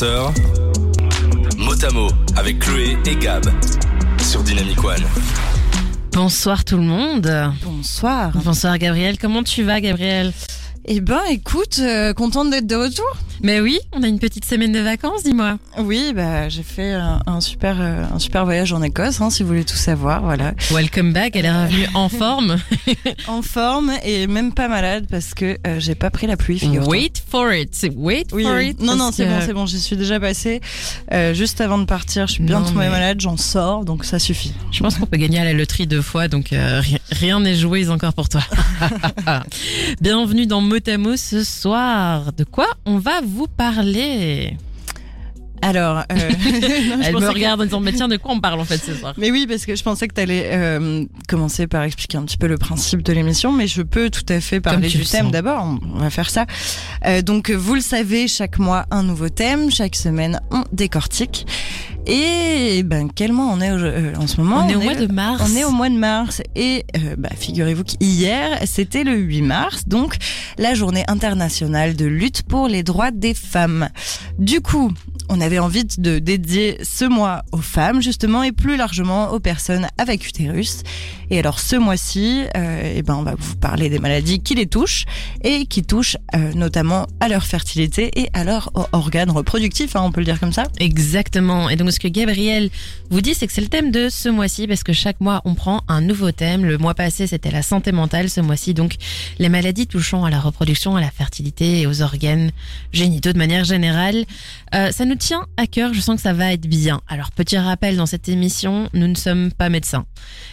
20h, Motamo avec Chloé et Gab sur Dynamic One. Bonsoir tout le monde. Bonsoir. Bonsoir Gabriel. Comment tu vas Gabriel? Eh ben, écoute, euh, contente d'être de retour. Mais oui, on a une petite semaine de vacances, dis-moi. Oui, bah j'ai fait un, un super euh, un super voyage en Écosse, hein, si vous voulez tout savoir, voilà. Welcome back, elle est revenue en forme. En forme et même pas malade parce que euh, j'ai pas pris la pluie. figure-toi. Wait for it, wait Oui, for it. non, non, c'est que- bon, c'est bon, j'y suis déjà passée. Euh, juste avant de partir, je suis bien Non, tombée mais- malade, j'en sors, donc ça suffit. Je pense qu'on peut gagner à la loterie deux fois, donc euh, ri- rien n'est joué encore pour toi. Bienvenue dans Motamo ce soir. De quoi on va vous parler Alors, euh, non, je Elle me que- regarde en disant, mais tiens, de quoi on parle en fait ce soir? Mais oui, parce que je pensais que tu allais commencer par expliquer un petit peu le principe de l'émission, mais je peux tout à fait parler du thème d'abord. On va faire ça. Euh, donc, vous le savez, chaque mois un nouveau thème, chaque semaine on décortique. Et ben, quel mois on est euh, en ce moment On est au mois de mars. On est au mois de mars et euh, bah, figurez-vous qu'hier, c'était le 8 mars, donc la journée internationale de lutte pour les droits des femmes. Du coup, on avait envie de dédier ce mois aux femmes justement et plus largement aux personnes avec utérus. Et alors ce mois-ci, euh, eh ben on va vous parler des maladies qui les touchent et qui touchent euh, notamment à leur fertilité et à leurs organes reproductifs, hein, on peut le dire comme ça. Exactement. Et donc ce que Gabriel vous dit, c'est que c'est le thème de ce mois-ci parce que chaque mois on prend un nouveau thème. Le mois passé c'était la santé mentale, ce mois-ci donc les maladies touchant à la reproduction, à la fertilité et aux organes génitaux de manière générale. Euh, ça nous tient à cœur, je sens que ça va être bien. Alors petit rappel dans cette émission, nous ne sommes pas médecins.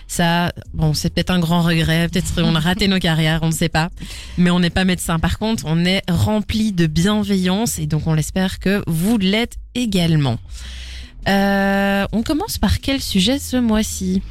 Ça, bon, c'est peut-être un grand regret, peut-être on a raté nos carrières, on ne sait pas. Mais on n'est pas médecin. Par contre, on est rempli de bienveillance et donc on l'espère que vous l'êtes également. Euh, on commence par quel sujet ce mois-ci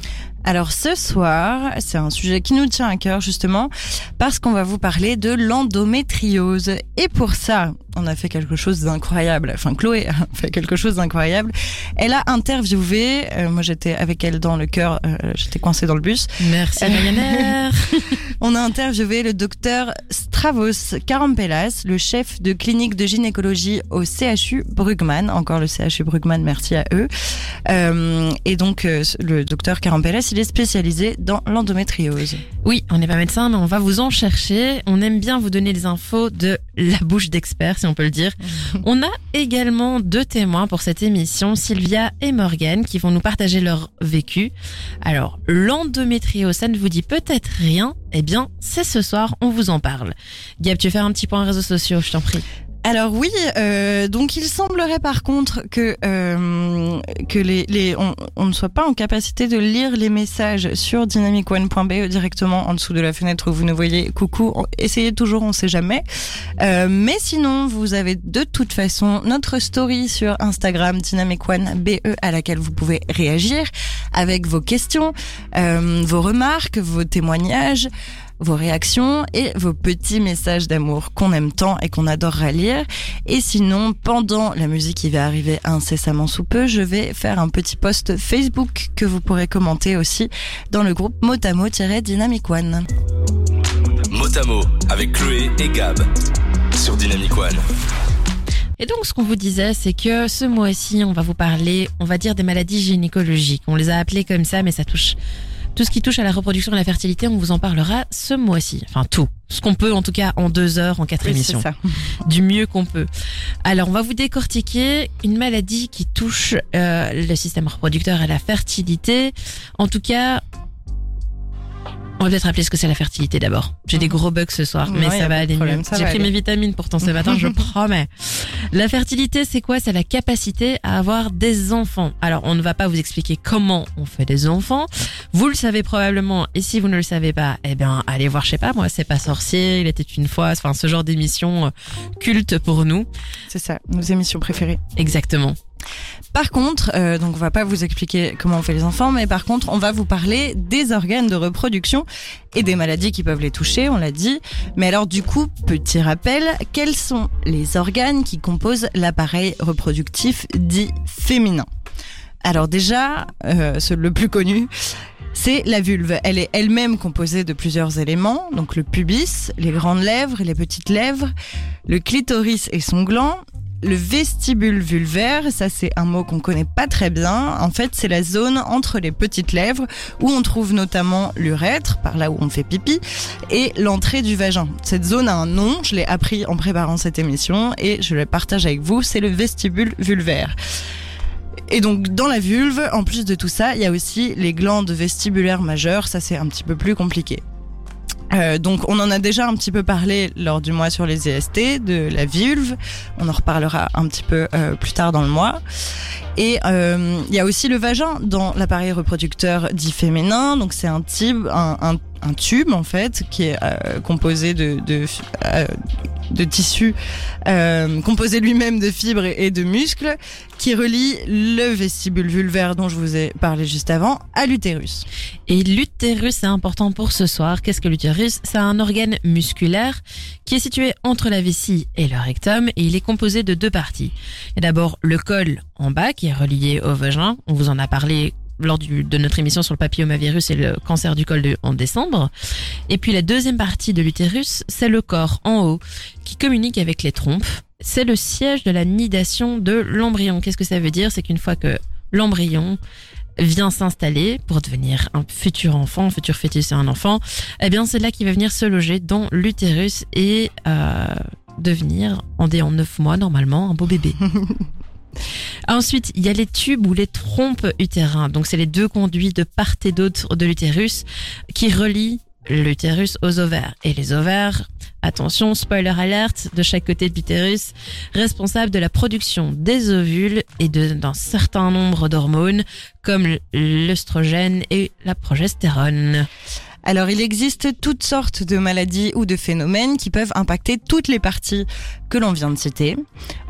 Alors ce soir, c'est un sujet qui nous tient à cœur justement parce qu'on va vous parler de l'endométriose. Et pour ça, on a fait quelque chose d'incroyable. Enfin, Chloé a fait quelque chose d'incroyable. Elle a interviewé, euh, moi j'étais avec elle dans le cœur, euh, j'étais coincée dans le bus. Merci Ryanair. On a interviewé le docteur Stravos Karampelas, le chef de clinique de gynécologie au CHU Brugman. Encore le CHU Brugman, merci à eux. Euh, et donc, euh, le docteur Karampelas, il est spécialisé dans l'endométriose. Oui, on n'est pas médecin, mais on va vous en chercher. On aime bien vous donner les infos de la bouche d'experts, si on peut le dire. On a également deux témoins pour cette émission, Sylvia et Morgane, qui vont nous partager leur vécu. Alors, l'endométriose, ça ne vous dit peut-être rien? Eh bien, c'est ce soir, on vous en parle. Gab, tu veux faire un petit point réseaux sociaux, je t'en prie. Alors oui, euh, donc il semblerait par contre que euh, que les, on, ne soit pas en capacité de lire les messages sur dynamicone.be directement en dessous de la fenêtre où vous nous voyez. Coucou, essayez toujours, on sait jamais. Euh, mais sinon, vous avez de toute façon notre story sur Instagram dynamicone.be à laquelle vous pouvez réagir avec vos questions, vos remarques, vos témoignages vos réactions et vos petits messages d'amour qu'on aime tant et qu'on adorera lire. Et sinon, pendant la musique qui va arriver incessamment sous peu, je vais faire un petit post Facebook que vous pourrez commenter aussi dans le groupe Motamo-Dynamic One. Motamo avec Chloé et Gab sur Dynamic One. Et donc, ce qu'on vous disait, c'est que ce mois-ci, on va vous parler, on va dire, des maladies gynécologiques. On les a appelées comme ça, mais ça touche tout ce qui touche à la reproduction et à la fertilité. On vous en parlera ce mois-ci. Enfin, tout. Ce qu'on peut, en tout cas, en deux heures, en quatre Oui, émissions. ça. Du mieux qu'on peut. Alors, on va vous décortiquer une maladie qui touche euh, le système reproducteur et la fertilité. En tout cas, on va peut-être rappeler ce que c'est la fertilité d'abord. J'ai des gros bugs ce soir, mais ça va aller problème, mieux. J'ai pris aller. mes vitamines pourtant ce matin, je promets. La fertilité, c'est quoi? C'est la capacité à avoir des enfants. Alors, on ne va pas vous expliquer comment on fait des enfants. Vous le savez probablement, et si vous ne le savez pas, eh bien, allez voir, je sais pas, moi, c'est pas sorcier, il était une fois, enfin, ce genre d'émission euh, culte pour nous. C'est ça, nos émissions préférées. Exactement. Par contre, euh, donc on va pas vous expliquer comment on fait les enfants, mais par contre, on va vous parler des organes de reproduction et des maladies qui peuvent les toucher, on l'a dit. Mais alors du coup, petit rappel, quels sont les organes qui composent l'appareil reproductif dit féminin? Alors déjà, euh, le plus connu, c'est la vulve. Elle est elle-même composée de plusieurs éléments, donc le pubis, les grandes lèvres, les petites lèvres, le clitoris et son gland, le vestibule vulvaire, ça c'est un mot qu'on connaît pas très bien. En fait, c'est la zone entre les petites lèvres où on trouve notamment l'urètre, par là où on fait pipi, et l'entrée du vagin. Cette zone a un nom, je l'ai appris en préparant cette émission et je le partage avec vous, c'est le vestibule vulvaire. Et donc dans la vulve, en plus de tout ça, il y a aussi les glandes vestibulaires majeures, ça c'est un petit peu plus compliqué. Euh, donc on en a déjà un petit peu parlé lors du mois sur les EST de la vulve. On en reparlera un petit peu euh, plus tard dans le mois. Et euh, il y a aussi le vagin dans l'appareil reproducteur dit féminin. Donc c'est un tube, un, un, un, tube en fait qui est euh, composé de, de, de tissu euh, composé lui-même de fibres et de muscles qui relie le vestibule vulvaire dont je vous ai parlé juste avant à l'utérus. Et l'utérus, c'est important pour ce soir. Qu'est-ce que l'utérus? C'est un organe musculaire qui est situé entre la vessie et le rectum et il est composé de deux parties. Il y a d'abord le col en bas qui est relié au vagin. On vous en a parlé lors du, de notre émission sur le papillomavirus et le cancer du col en décembre. Et puis la deuxième partie de l'utérus, c'est le corps en haut qui communique avec les trompes. C'est le siège de la nidation de l'embryon. Qu'est-ce que ça veut dire? C'est qu'une fois que l'embryon vient s'installer pour devenir un futur enfant, un futur fœtus et un enfant, eh bien c'est là qu'il va venir se loger dans l'utérus et euh, devenir, en dé en mois normalement, un beau bébé. Ensuite, il y a les tubes ou les trompes utérins. Donc, c'est les deux conduits de part et d'autre de l'utérus qui relient l'utérus aux ovaires. Et les ovaires, attention, spoiler alert, de chaque côté de l'utérus, responsable de la production des ovules et d'un certain nombre d'hormones comme l'œstrogène et la progestérone. Alors, il existe toutes sortes de maladies ou de phénomènes qui peuvent impacter toutes les parties que l'on vient de citer.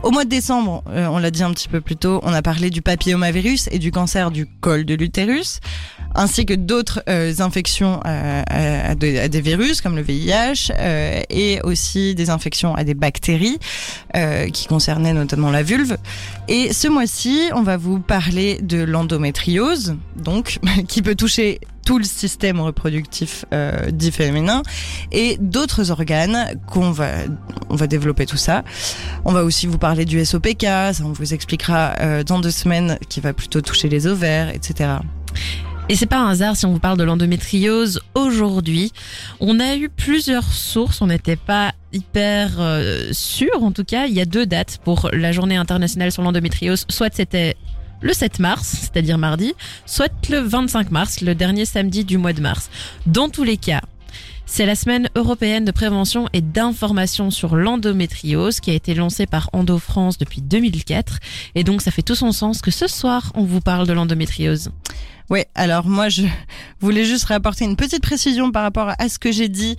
Au mois de décembre, euh, on l'a dit un petit peu plus tôt, on a parlé du papillomavirus et du cancer du col de l'utérus, ainsi que d'autres euh, infections euh, à, de, à, des virus comme le VIH et aussi des infections à des bactéries qui concernaient notamment la vulve. Et ce mois-ci, on va vous parler de l'endométriose, donc qui peut toucher tout le système reproductif euh, dit féminin et d'autres organes qu'on va on va développer tout ça. On va aussi vous parler du SOPK, ça on vous expliquera euh, dans deux semaines qui va plutôt toucher les ovaires, etc. Et c'est pas un hasard si on vous parle de l'endométriose aujourd'hui. On a eu plusieurs sources, on n'était pas hyper euh, sûr en tout cas. Il y a deux dates pour la journée internationale sur l'endométriose. Soit c'était le 7 mars, c'est-à-dire mardi, soit le 25 mars, le dernier samedi du mois de mars. Dans tous les cas, c'est la semaine européenne de prévention et d'information sur l'endométriose qui a été lancée par Endo France depuis 2004. Et donc ça fait tout son sens que ce soir, on vous parle de l'endométriose. Oui, alors moi je voulais juste rapporter une petite précision par rapport à ce que j'ai dit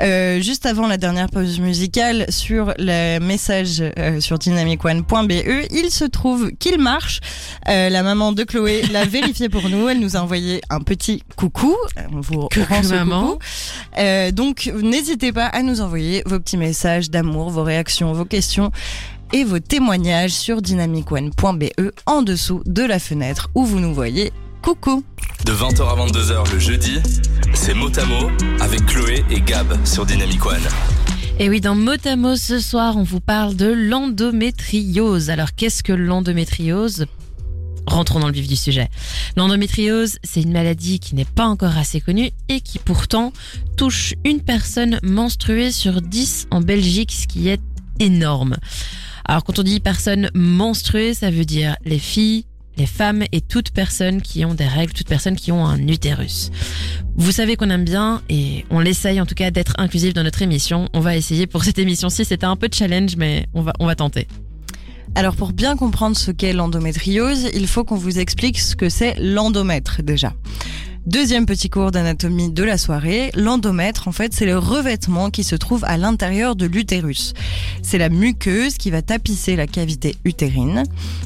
euh, juste avant la dernière pause musicale sur le message euh, sur dynamicone.be. Il se trouve qu'il marche. Euh, la maman de Chloé l'a vérifié pour nous. Elle nous a envoyé un petit coucou. On vous rend ce maman. coucou. Euh, donc n'hésitez pas à nous envoyer vos petits messages d'amour, vos réactions, vos questions et vos témoignages sur dynamicone.be en dessous de la fenêtre où vous nous voyez Coucou De 20h à 22h le jeudi, c'est Motamo avec Chloé et Gab sur Dynamic One. Et oui, dans Motamo ce soir, on vous parle de l'endométriose. Alors, qu'est-ce que l'endométriose? Rentrons dans le vif du sujet. L'endométriose, c'est une maladie qui n'est pas encore assez connue et qui pourtant touche une personne menstruée sur 10 en Belgique, ce qui est énorme. Alors quand on dit personne menstruée, ça veut dire les filles, les femmes et toute personne qui ont des règles, toute personne qui ont un utérus. Vous savez qu'on aime bien et on l'essaye en tout cas d'être inclusif dans notre émission. On va essayer pour cette émission-ci. C'était un peu de challenge, mais on va, on va tenter. Alors pour bien comprendre ce qu'est l'endométriose, il faut qu'on vous explique ce que c'est l'endomètre déjà. Deuxième petit cours d'anatomie de la soirée, l'endomètre en fait c'est le revêtement qui se trouve à l'intérieur de l'utérus. C'est la muqueuse qui va tapisser la cavité utérine.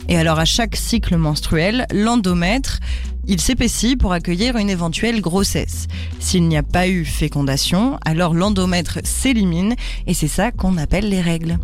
Et alors à chaque cycle menstruel, l'endomètre il s'épaissit pour accueillir une éventuelle grossesse. S'il n'y a pas eu fécondation, alors l'endomètre s'élimine et c'est ça qu'on appelle les règles.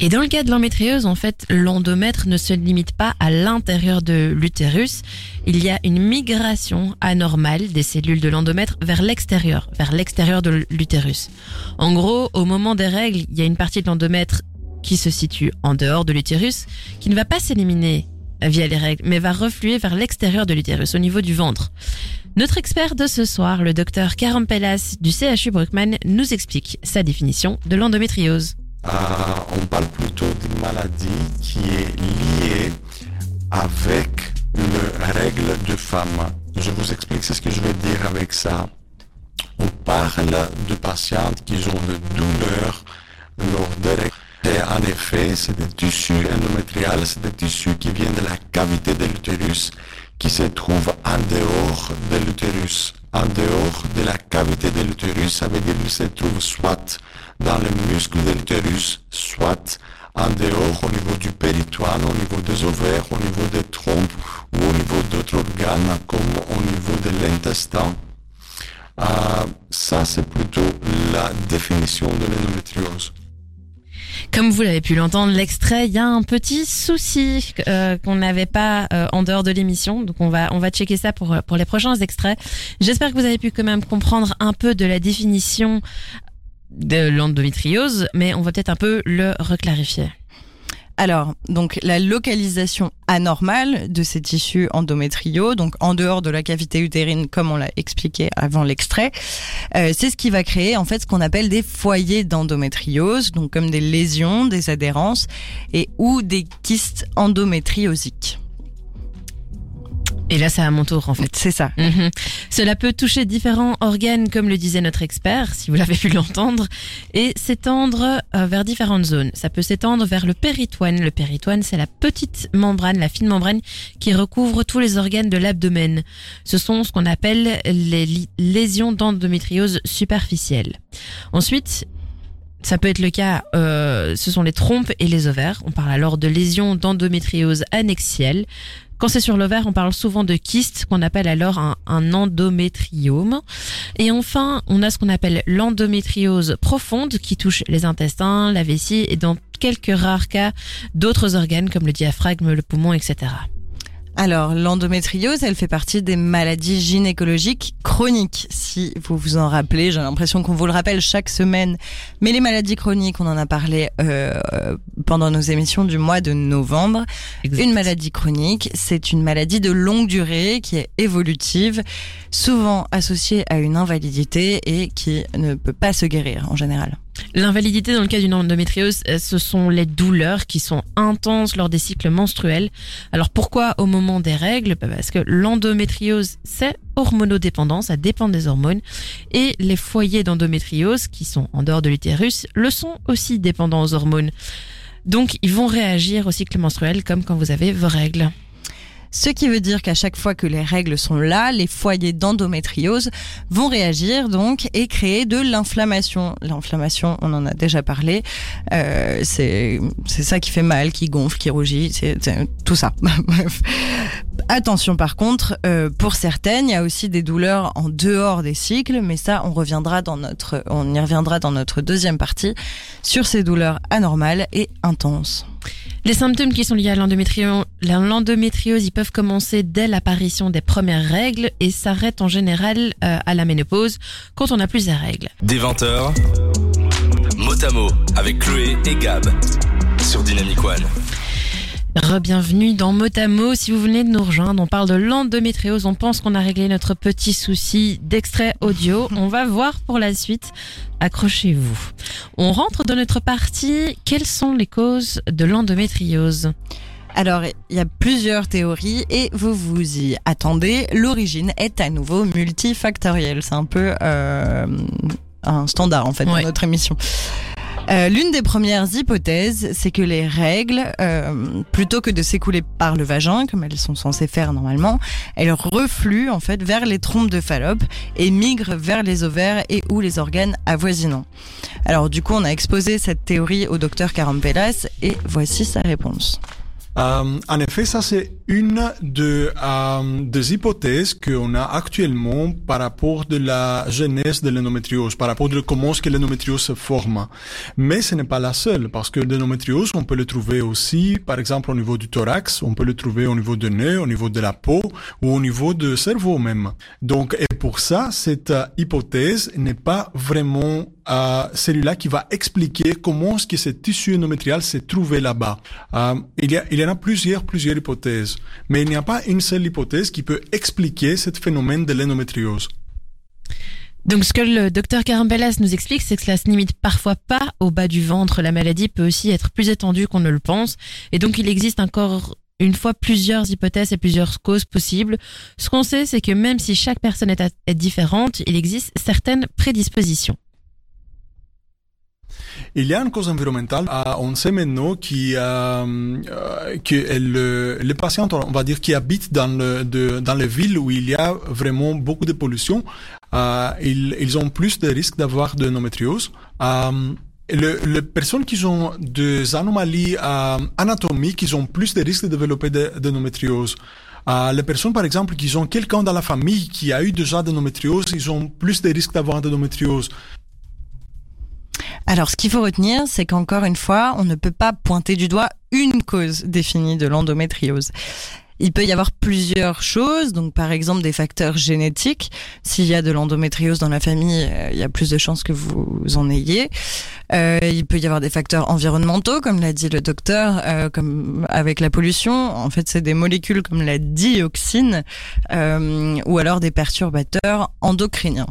Et dans le cas de l'endométriose, en fait, l'endomètre ne se limite pas à l'intérieur de l'utérus. Il y a une migration anormale des cellules de l'endomètre vers l'extérieur, vers l'extérieur de l'utérus. En gros, au moment des règles, il y a une partie de l'endomètre qui se situe en dehors de l'utérus, qui ne va pas s'éliminer via les règles, mais va refluer vers l'extérieur de l'utérus, au niveau du ventre. Notre expert de ce soir, le docteur Karam Pellas du CHU Bruckmann, nous explique sa définition de l'endométriose. Euh, on parle plutôt d'une maladie qui est liée avec le règle de femme. Je vous explique ce que je veux dire avec ça. On parle de patientes qui ont de douleurs lors des règles. Et en effet, c'est des tissus endométriales, c'est des tissus qui viennent de la cavité de l'utérus, qui se trouvent en dehors de l'utérus. En dehors de la cavité de l'utérus, ça veut dire qu'ils se trouvent soit dans le muscle de l'utérus, soit en dehors au niveau du péritoine, au niveau des ovaires, au niveau des trompes ou au niveau d'autres organes comme au niveau de l'intestin. Euh, ça, c'est plutôt la définition de l'endométriose. Comme vous l'avez pu l'entendre, l'extrait, il y a un petit souci euh, qu'on n'avait pas euh, en dehors de l'émission, donc on va on va checker ça pour pour les prochains extraits. J'espère que vous avez pu quand même comprendre un peu de la définition de l'endométriose, mais on va peut-être un peu le reclarifier. Alors, donc la localisation anormale de ces tissus endométriaux, donc en dehors de la cavité utérine, comme on l'a expliqué avant l'extrait, euh, c'est ce qui va créer en fait ce qu'on appelle des foyers d'endométriose, donc comme des lésions, des adhérences et ou des kystes endométriosiques. Et là, c'est à mon tour, en fait. C'est ça. Mhm. Cela peut toucher différents organes, comme le disait notre expert, si vous l'avez pu l'entendre, et s'étendre euh, vers différentes zones. Ça peut s'étendre vers le péritoine. Le péritoine, c'est la petite membrane, la fine membrane qui recouvre tous les organes de l'abdomen. Ce sont ce qu'on appelle les lésions d'endométriose superficielle. Ensuite, ça peut être le cas, euh, ce sont les trompes et les ovaires. On parle alors de lésions d'endométriose annexielle. Quand c'est sur l'ovaire, on parle souvent de kyste, qu'on appelle alors un, un, endométriome. Et enfin, on a ce qu'on appelle l'endométriose profonde, qui touche les intestins, la vessie et dans quelques rares cas d'autres organes comme le diaphragme, le poumon, etc. Alors, l'endométriose, elle fait partie des maladies gynécologiques chroniques. Si vous vous en rappelez, j'ai l'impression qu'on vous le rappelle chaque semaine. Mais les maladies chroniques, on en a parlé euh, pendant nos émissions du mois de novembre. Exact. Une maladie chronique, c'est une maladie de longue durée qui est évolutive, souvent associée à une invalidité et qui ne peut pas se guérir en général. L'invalidité dans le cas d'une endométriose, euh, ce sont les douleurs qui sont intenses lors des cycles menstruels. Alors pourquoi au moment des règles? Bah, Parce que l'endométriose, c'est hormonodépendant, ça dépend des hormones. Et les foyers d'endométriose, qui sont en dehors de l'utérus, le sont aussi dépendants aux hormones. Donc ils vont réagir au cycle menstruel comme quand vous avez vos règles. Ce qui veut dire qu'à chaque fois que les règles sont là, les foyers d'endométriose vont réagir donc et créer de l'inflammation. L'inflammation, on en a déjà parlé, euh, c'est ça qui fait mal, qui gonfle, qui rougit, c'est tout ça. Attention par contre, euh, pour certaines, il y a aussi des douleurs en dehors des cycles, mais ça, on reviendra on y reviendra dans notre deuxième partie sur ces douleurs anormales et intenses. Les symptômes qui sont liés à l'endométriose, ils peuvent commencer dès l'apparition des premières règles et s'arrêtent en général euh, à la ménopause quand on n'a plus les règles. Des 20h, mot à mot avec Chloé et Gab sur Dynamic One. Re-bienvenue dans Motamo. Si vous venez de nous rejoindre, on parle de l'endométriose. On pense qu'on a réglé notre petit souci d'extrait audio. On va voir pour la suite. Accrochez-vous. On rentre dans notre partie. Quelles sont les causes de l'endométriose? Alors, il y a plusieurs théories et vous vous y attendez. L'origine est à nouveau multifactorielle. C'est un peu euh, un standard en fait ouais. dans notre émission. Euh, L'une des premières hypothèses, c'est que les règles, euh, plutôt que de s'écouler par le vagin, comme elles sont censées faire normalement, elles refluent en fait vers les trompes de Fallope et migrent vers les ovaires et ou les organes avoisinants. Alors du coup, on a exposé cette théorie au docteur Carampelas et voici sa réponse. Euh, en effet, ça c'est une de, euh, des hypothèses qu'on a actuellement par rapport de la genèse de l'endométriose, par rapport de comment est-ce que l'endométriose se forme. Mais ce n'est pas la seule, parce que l'endométriose, on peut le trouver aussi, par exemple, au niveau du thorax, on peut le trouver au niveau du nez, au niveau de la peau, ou au niveau du cerveau même. Donc, pour ça, cette euh, hypothèse n'est pas vraiment euh, celui-là qui va expliquer comment est-ce que ce tissu endométrial s'est trouvé là-bas. Euh, il, y a, il y en a plusieurs, plusieurs hypothèses, mais il n'y a pas une seule hypothèse qui peut expliquer ce phénomène de l'endométriose. Donc ce que le docteur Carambellas nous explique, c'est que cela se limite parfois pas au bas du ventre. La maladie peut aussi être plus étendue qu'on ne le pense. Et donc il existe encore une fois plusieurs hypothèses et plusieurs causes possibles. Ce qu'on sait, c'est que même si chaque personne est, différente, il existe certaines prédispositions. Il y a une cause environnementale. Euh, on sait maintenant qui, euh, euh, que le, les patients, on va dire, qui habitent dans, les villes où il y a vraiment beaucoup de pollution, euh, ils, ils ont plus de risques d'avoir de l'endométriose. Le, les personnes qui ont des anomalies euh, anatomiques, ils ont plus de risques de développer de, de l'endométriose. Euh, les personnes, par exemple, qui ont quelqu'un dans la famille qui a eu déjà de l'endométriose, ils ont plus de risques d'avoir de l'endométriose. Alors, ce qu'il faut retenir, c'est qu'encore une fois, on ne peut pas pointer du doigt une cause définie de l'endométriose. Il peut y avoir plusieurs choses, donc par exemple des facteurs génétiques. S'il y a de l'endométriose dans la famille, euh, il y a plus de chances que vous en ayez. Euh, il peut y avoir des facteurs environnementaux, comme l'a dit le docteur, euh, comme avec la pollution. En fait, c'est des molécules comme la dioxine euh, ou alors des perturbateurs endocriniens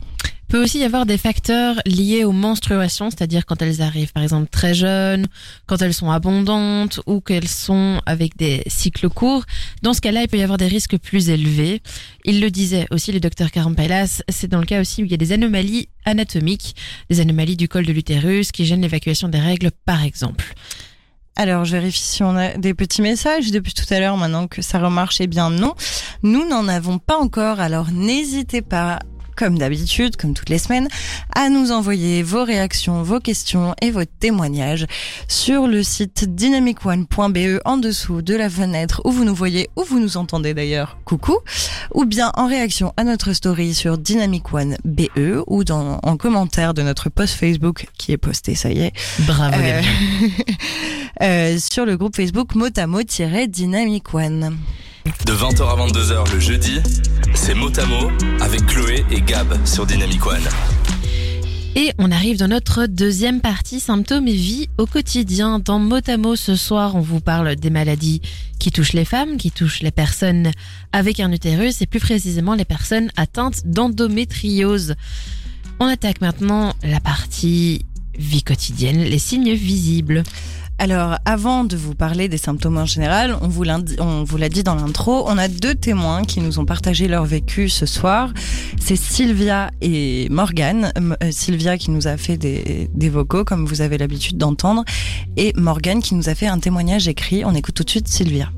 peut aussi y avoir des facteurs liés aux menstruations, c'est-à-dire quand elles arrivent par exemple très jeunes, quand elles sont abondantes ou qu'elles sont avec des cycles courts. Dans ce cas-là, il peut y avoir des risques plus élevés. Il le disait aussi le docteur Carampailas, c'est dans le cas aussi où il y a des anomalies anatomiques, des anomalies du col de l'utérus qui gênent l'évacuation des règles par exemple. Alors, je vérifie si on a des petits messages depuis tout à l'heure, maintenant que ça remarche. Eh bien, non. Nous n'en avons pas encore, alors n'hésitez pas comme d'habitude, comme toutes les semaines, à nous envoyer vos réactions, vos questions et vos témoignages sur le site dynamicone.be en dessous de la fenêtre où vous nous voyez, où vous nous entendez d'ailleurs, coucou, ou bien en réaction à notre story sur dynamicone.be ou dans, en commentaire de notre post Facebook qui est posté, ça y est. Bravo. Euh, euh, sur le groupe Facebook motamo-dynamic one. De 20h à 22h le jeudi, c'est Motamo avec Chloé et Gab sur Dynamic One. Et on arrive dans notre deuxième partie, symptômes et vie au quotidien. Dans Motamo ce soir, on vous parle des maladies qui touchent les femmes, qui touchent les personnes avec un utérus et plus précisément les personnes atteintes d'endométriose. On attaque maintenant la partie vie quotidienne, les signes visibles. Alors, avant de vous parler des symptômes en général, on vous l'a dit dans l'intro, on a deux témoins qui nous ont partagé leur vécu ce soir. C'est Sylvia et Morgane. Euh, Sylvia qui nous a fait des, des vocaux, comme vous avez l'habitude d'entendre, et Morgane qui nous a fait un témoignage écrit. On écoute tout de suite Sylvia.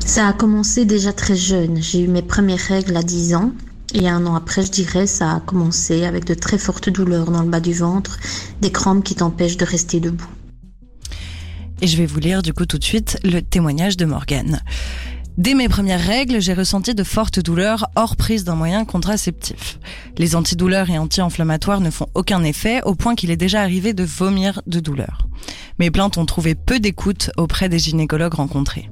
Ça a commencé déjà très jeune. J'ai eu mes premières règles à 10 ans. Et un an après, je dirais, ça a commencé avec de très fortes douleurs dans le bas du ventre, des crampes qui t'empêchent de rester debout. Et je vais vous lire du coup tout de suite le témoignage de Morgane. Dès mes premières règles, j'ai ressenti de fortes douleurs hors prise d'un moyen contraceptif. Les antidouleurs et anti-inflammatoires ne font aucun effet au point qu'il est déjà arrivé de vomir de douleur. Mes plaintes ont trouvé peu d'écoute auprès des gynécologues rencontrés.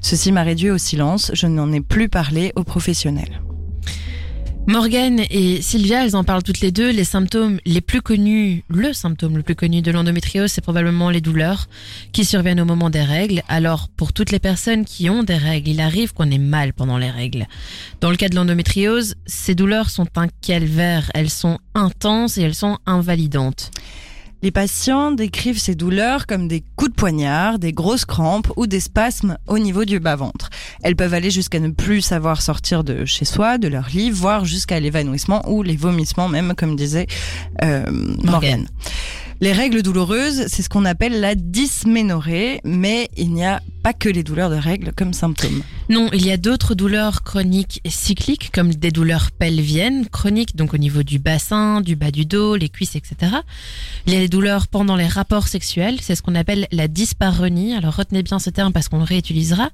Ceci m'a réduit au silence, je n'en ai plus parlé aux professionnels. Morgane et Sylvia, elles en parlent toutes les deux. Les symptômes les plus connus, le symptôme le plus connu de l'endométriose, c'est probablement les douleurs qui surviennent au moment des règles. Alors, pour toutes les personnes qui ont des règles, il arrive qu'on ait mal pendant les règles. Dans le cas de l'endométriose, ces douleurs sont un calvaire. Elles sont intenses et elles sont invalidantes. Les patients décrivent ces douleurs comme des coups de poignard, des grosses crampes ou des spasmes au niveau du bas-ventre. Elles peuvent aller jusqu'à ne plus savoir sortir de chez soi, de leur lit, voire jusqu'à l'évanouissement ou les vomissements même, comme disait euh, Morgane. Les règles douloureuses, c'est ce qu'on appelle la dysménorrhée, mais il n'y a pas que les douleurs de règles comme symptômes. Non, il y a d'autres douleurs chroniques et cycliques, comme des douleurs pelviennes, chroniques, donc au niveau du bassin, du bas du dos, les cuisses, etc. Il y a les douleurs pendant les rapports sexuels, c'est ce qu'on appelle la dyspareunie. Alors retenez bien ce terme parce qu'on le réutilisera.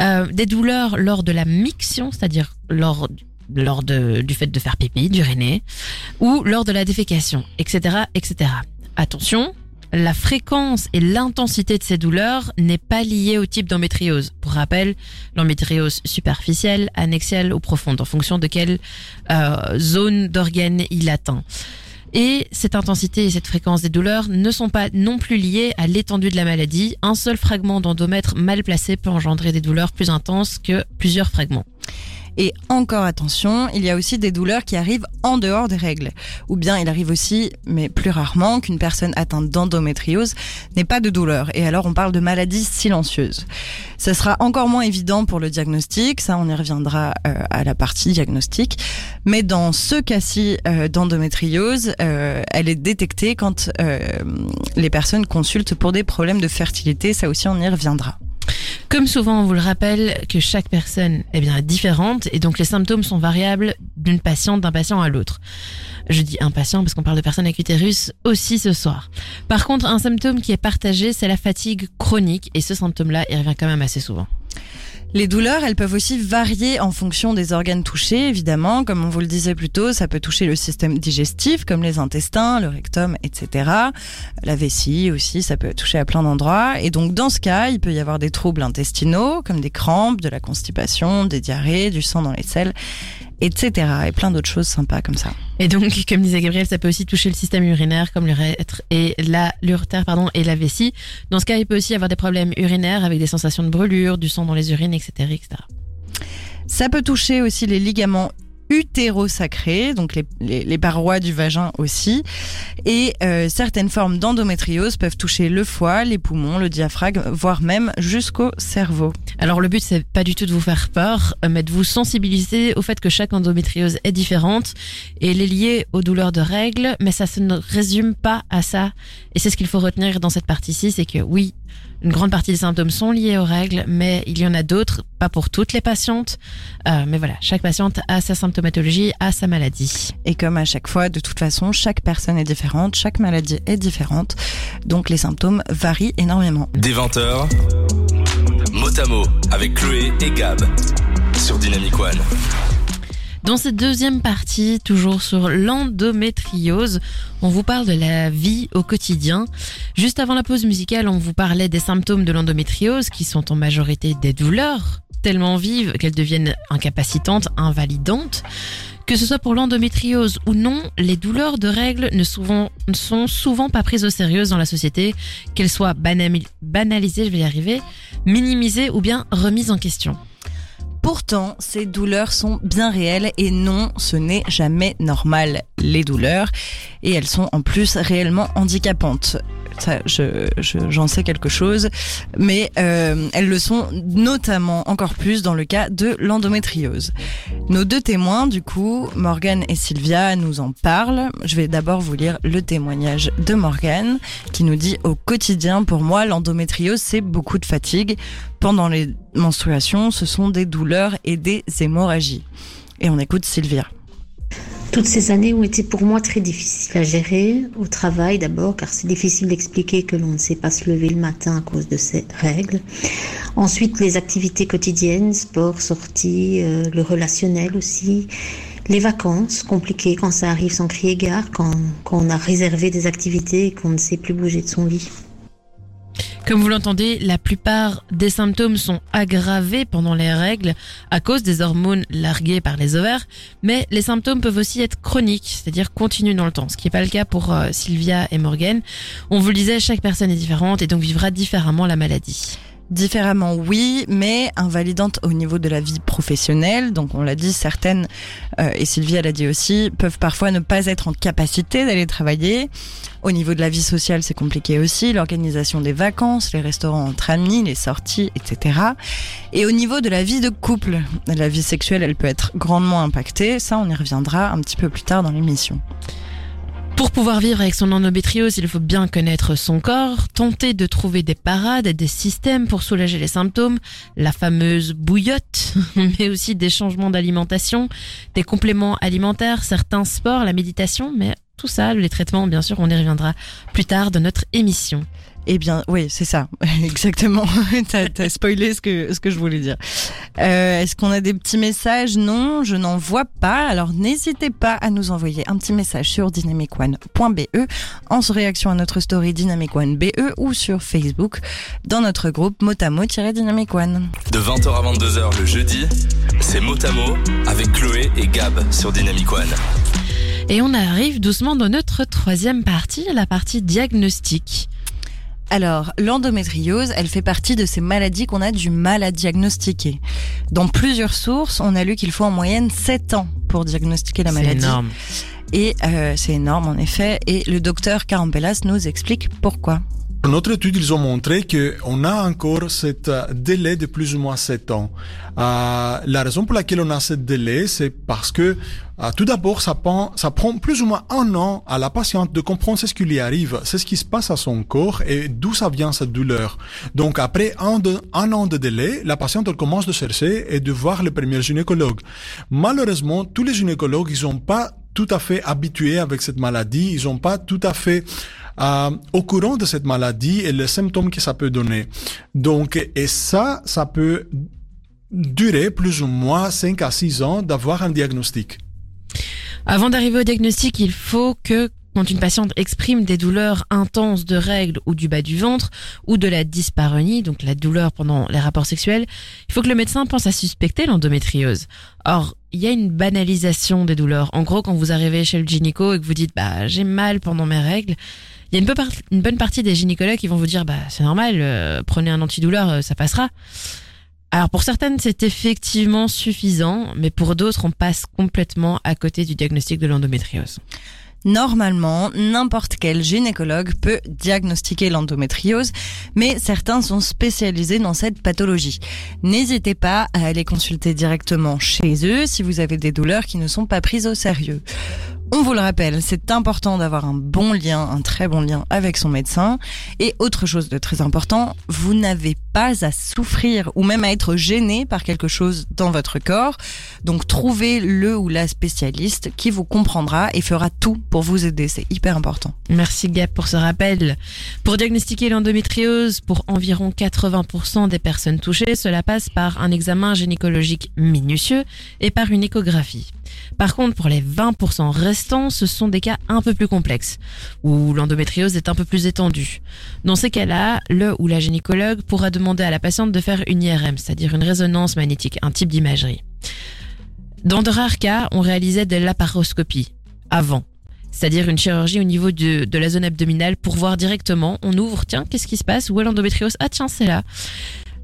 Euh, des douleurs lors de la miction, c'est-à-dire lors lors de, du fait de faire pipi, d'uriner, ou lors de la défécation, etc., etc. Attention, La fréquence et l'intensité de ces douleurs n'est pas liée au type d'endométriose. Pour rappel, l'endométriose superficielle, annexielle ou profonde, en fonction de quelle euh, zone d'organe il atteint. Et cette intensité et cette fréquence des douleurs ne sont pas non plus liées à l'étendue de la maladie. Un seul fragment d'endomètre mal placé peut engendrer des douleurs plus intenses que plusieurs fragments. Et encore attention, il y a aussi des douleurs qui arrivent en dehors des règles. Ou bien il arrive aussi, mais plus rarement, qu'une personne atteinte d'endométriose n'ait pas de douleur. Et alors on parle de maladie silencieuse. Ça sera encore moins évident pour le diagnostic, ça on y reviendra euh, à la partie diagnostic. Mais dans ce cas-ci euh, d'endométriose, euh, elle est détectée quand les personnes consultent pour des problèmes de fertilité, ça aussi on y reviendra. Comme souvent, on vous le rappelle que chaque personne est bien différente et donc les symptômes sont variables d'une patiente, d'un patient à l'autre. Je dis un patient parce qu'on parle de personnes avec utérus aussi ce soir. Par contre, un symptôme qui est partagé, c'est la fatigue chronique et ce symptôme-là, il revient quand même assez souvent. Les douleurs, elles peuvent aussi varier en fonction des organes touchés, évidemment. Comme on vous le disait plus tôt, ça peut toucher le système digestif, comme les intestins, le rectum, etc. La vessie aussi, ça peut toucher à plein d'endroits. Et donc, dans ce cas, il peut y avoir des troubles intestinaux, comme des crampes, de la constipation, des diarrhées, du sang dans les selles etc. Et plein d'autres choses sympas comme ça. Et donc, comme disait Gabriel, ça peut aussi toucher le système urinaire, comme l'urètre et la l'urtère, pardon, et la vessie. Dans ce cas, il peut aussi avoir des problèmes urinaires avec des sensations de brûlure, du sang dans les urines, etc., etc. Ça peut toucher aussi les ligaments utérosacré, donc les, parois du vagin aussi. Et euh, certaines formes d'endométriose peuvent toucher le foie, les poumons, le diaphragme, voire même jusqu'au cerveau. Alors le but c'est pas du tout de vous faire peur, euh, mais de vous sensibiliser au fait que chaque endométriose est différente et elle est liée aux douleurs de règles, mais ça ne résume pas à ça. Et c'est ce qu'il faut retenir dans cette partie-ci, c'est que oui, une grande partie des symptômes sont liés aux règles, mais il y en a d'autres, pas pour toutes les patientes. Euh, mais voilà, chaque patiente a sa symptomatologie, a sa maladie. Et comme à chaque fois, de toute façon, chaque personne est différente, chaque maladie est différente, donc les symptômes varient énormément. Des 20 mot avec Chloé et Gab sur Dynamic One. Dans cette deuxième partie, toujours sur l'endométriose, on vous parle de la vie au quotidien. Juste avant la pause musicale, on vous parlait des symptômes de l'endométriose qui sont en majorité des douleurs tellement vives qu'elles deviennent incapacitantes, invalidantes. Que ce soit pour l'endométriose ou non, les douleurs de règles ne, sont souvent pas prises au sérieux dans la société, qu'elles soient banalisées, je vais y arriver, minimisées ou bien remises en question. Pourtant, ces douleurs sont bien réelles et non, ce n'est jamais normal, les douleurs. Et elles sont en plus réellement handicapantes. Je, j'en sais quelque chose. Mais euh, elles le sont notamment encore plus dans le cas de l'endométriose. Nos deux témoins, du coup, Morgane et Sylvia, nous en parlent. Je vais d'abord vous lire le témoignage de Morgane qui nous dit au quotidien, pour moi, l'endométriose, c'est beaucoup de fatigue. Pendant les menstruations, ce sont des douleurs et des hémorragies. Et on écoute Sylvia. Toutes ces années ont été pour moi très difficiles à gérer, au travail d'abord, car c'est difficile d'expliquer que l'on ne sait pas se lever le matin à cause de ces règles. Ensuite, les activités quotidiennes, sport, sortie, euh, le relationnel aussi. Les vacances, compliquées quand ça arrive sans crier gare, quand on a réservé des activités et qu'on ne sait plus bouger de son lit. Comme vous l'entendez, la plupart des symptômes sont aggravés pendant les règles à cause des hormones larguées par les ovaires, mais les symptômes peuvent aussi être chroniques, c'est-à-dire continuent dans le temps, ce qui n'est pas le cas pour euh, Sylvia et Morgan. On vous le disait, chaque personne est différente et donc vivra différemment la maladie. Différemment, oui, mais invalidante au niveau de la vie professionnelle. Donc, on l'a dit, certaines, euh, et Sylvie l'a dit aussi, peuvent parfois ne pas être en capacité d'aller travailler. Au niveau de la vie sociale, c'est compliqué aussi. L'organisation des vacances, les restaurants entre amis, les sorties, etc. Et au niveau de la vie de couple, la vie sexuelle, elle peut être grandement impactée. Ça, on y reviendra un petit peu plus tard dans l'émission. Pour pouvoir vivre avec son endométriose, il faut bien connaître son corps, tenter de trouver des parades et des systèmes pour soulager les symptômes, la fameuse bouillotte, mais aussi des changements d'alimentation, des compléments alimentaires, certains sports, la méditation, mais tout ça, les traitements, bien sûr, on y reviendra plus tard dans notre émission. Eh bien, oui, c'est ça, exactement. t'as as spoilé ce que ce que je voulais dire. Euh, Est-ce qu'on a des petits messages? Non, je n'en vois pas. Alors n'hésitez pas à nous envoyer un petit message sur dynamicone.be en réaction à notre story Dynamic One BE ou sur Facebook dans notre groupe Motamo-Dynamic One. De 20h à 22h le jeudi, c'est Motamo avec Chloé et Gab sur Dynamic One. Et on arrive doucement dans notre troisième partie, la partie diagnostic. Alors, l'endométriose, elle fait partie de ces maladies qu'on a du mal à diagnostiquer. Dans plusieurs sources, on a lu qu'il faut en moyenne 7 ans pour diagnostiquer la C'est maladie. énorme. Et euh, c'est énorme en effet. Et le docteur Carampelas nous explique pourquoi. Notre étude, ils ont montré qu'on a encore cet euh, délai de plus ou moins 7 ans. Euh, la raison pour laquelle on a ce délai, c'est parce que euh, tout d'abord, ça prend, ça prend plus ou moins un an à la patiente de comprendre ce qui lui arrive, c'est ce qui se passe à son corps et d'où ça vient cette douleur. Donc après un, an de délai, la patiente elle commence de chercher et de voir le premier gynécologue. Malheureusement, tous les gynécologues, ils sont pas tout à fait habitués avec cette maladie, ils sont pas tout à fait euh, au courant de cette maladie et les symptômes que ça peut donner. Donc, et ça, ça peut durer plus ou moins 5 à 6 ans d'avoir un diagnostic. Avant d'arriver au diagnostic, il faut que quand une patiente exprime des douleurs intenses de règles ou du bas du ventre ou de la dyspareunie, donc la douleur pendant les rapports sexuels, il faut que le médecin pense à suspecter l'endométriose. Or, il y a une banalisation des douleurs. En gros, quand vous arrivez chez le gynéco et que vous dites bah j'ai mal pendant mes règles, il y a une, bonne partie des gynécologues qui vont vous dire bah c'est normal, euh, prenez un antidouleur, euh, ça passera. Alors pour certaines, c'est effectivement suffisant, mais pour d'autres, on passe complètement à côté du diagnostic de l'endométriose. Normalement, n'importe quel gynécologue peut diagnostiquer l'endométriose, mais certains sont spécialisés dans cette pathologie. N'hésitez pas à aller consulter directement chez eux si vous avez des douleurs qui ne sont pas prises au sérieux. On vous le rappelle, c'est important d'avoir un bon lien, un très bon lien avec son médecin. Et autre chose de très important, vous n'avez pas à souffrir ou même à être gêné par quelque chose dans votre corps. Donc trouvez le ou la spécialiste qui vous comprendra et fera tout pour vous aider. C'est hyper important. Merci Gab pour ce rappel. Pour diagnostiquer l'endométriose, pour environ 80% des personnes touchées, cela passe par un examen gynécologique minutieux et par une échographie. Par contre, pour les 20% restants, ce sont des cas un peu plus complexes, où l'endométriose est un peu plus étendue. Dans ces cas-là, le ou la gynécologue pourra demander à la patiente de faire une IRM, c'est-à-dire une résonance magnétique, un type d'imagerie. Dans de rares cas, on réalisait de laparoscopie avant, c'est-à-dire une chirurgie au niveau de, de la zone abdominale pour voir directement, on ouvre, tiens, qu'est-ce qui se passe? Où est l'endométriose? Ah tiens, c'est là.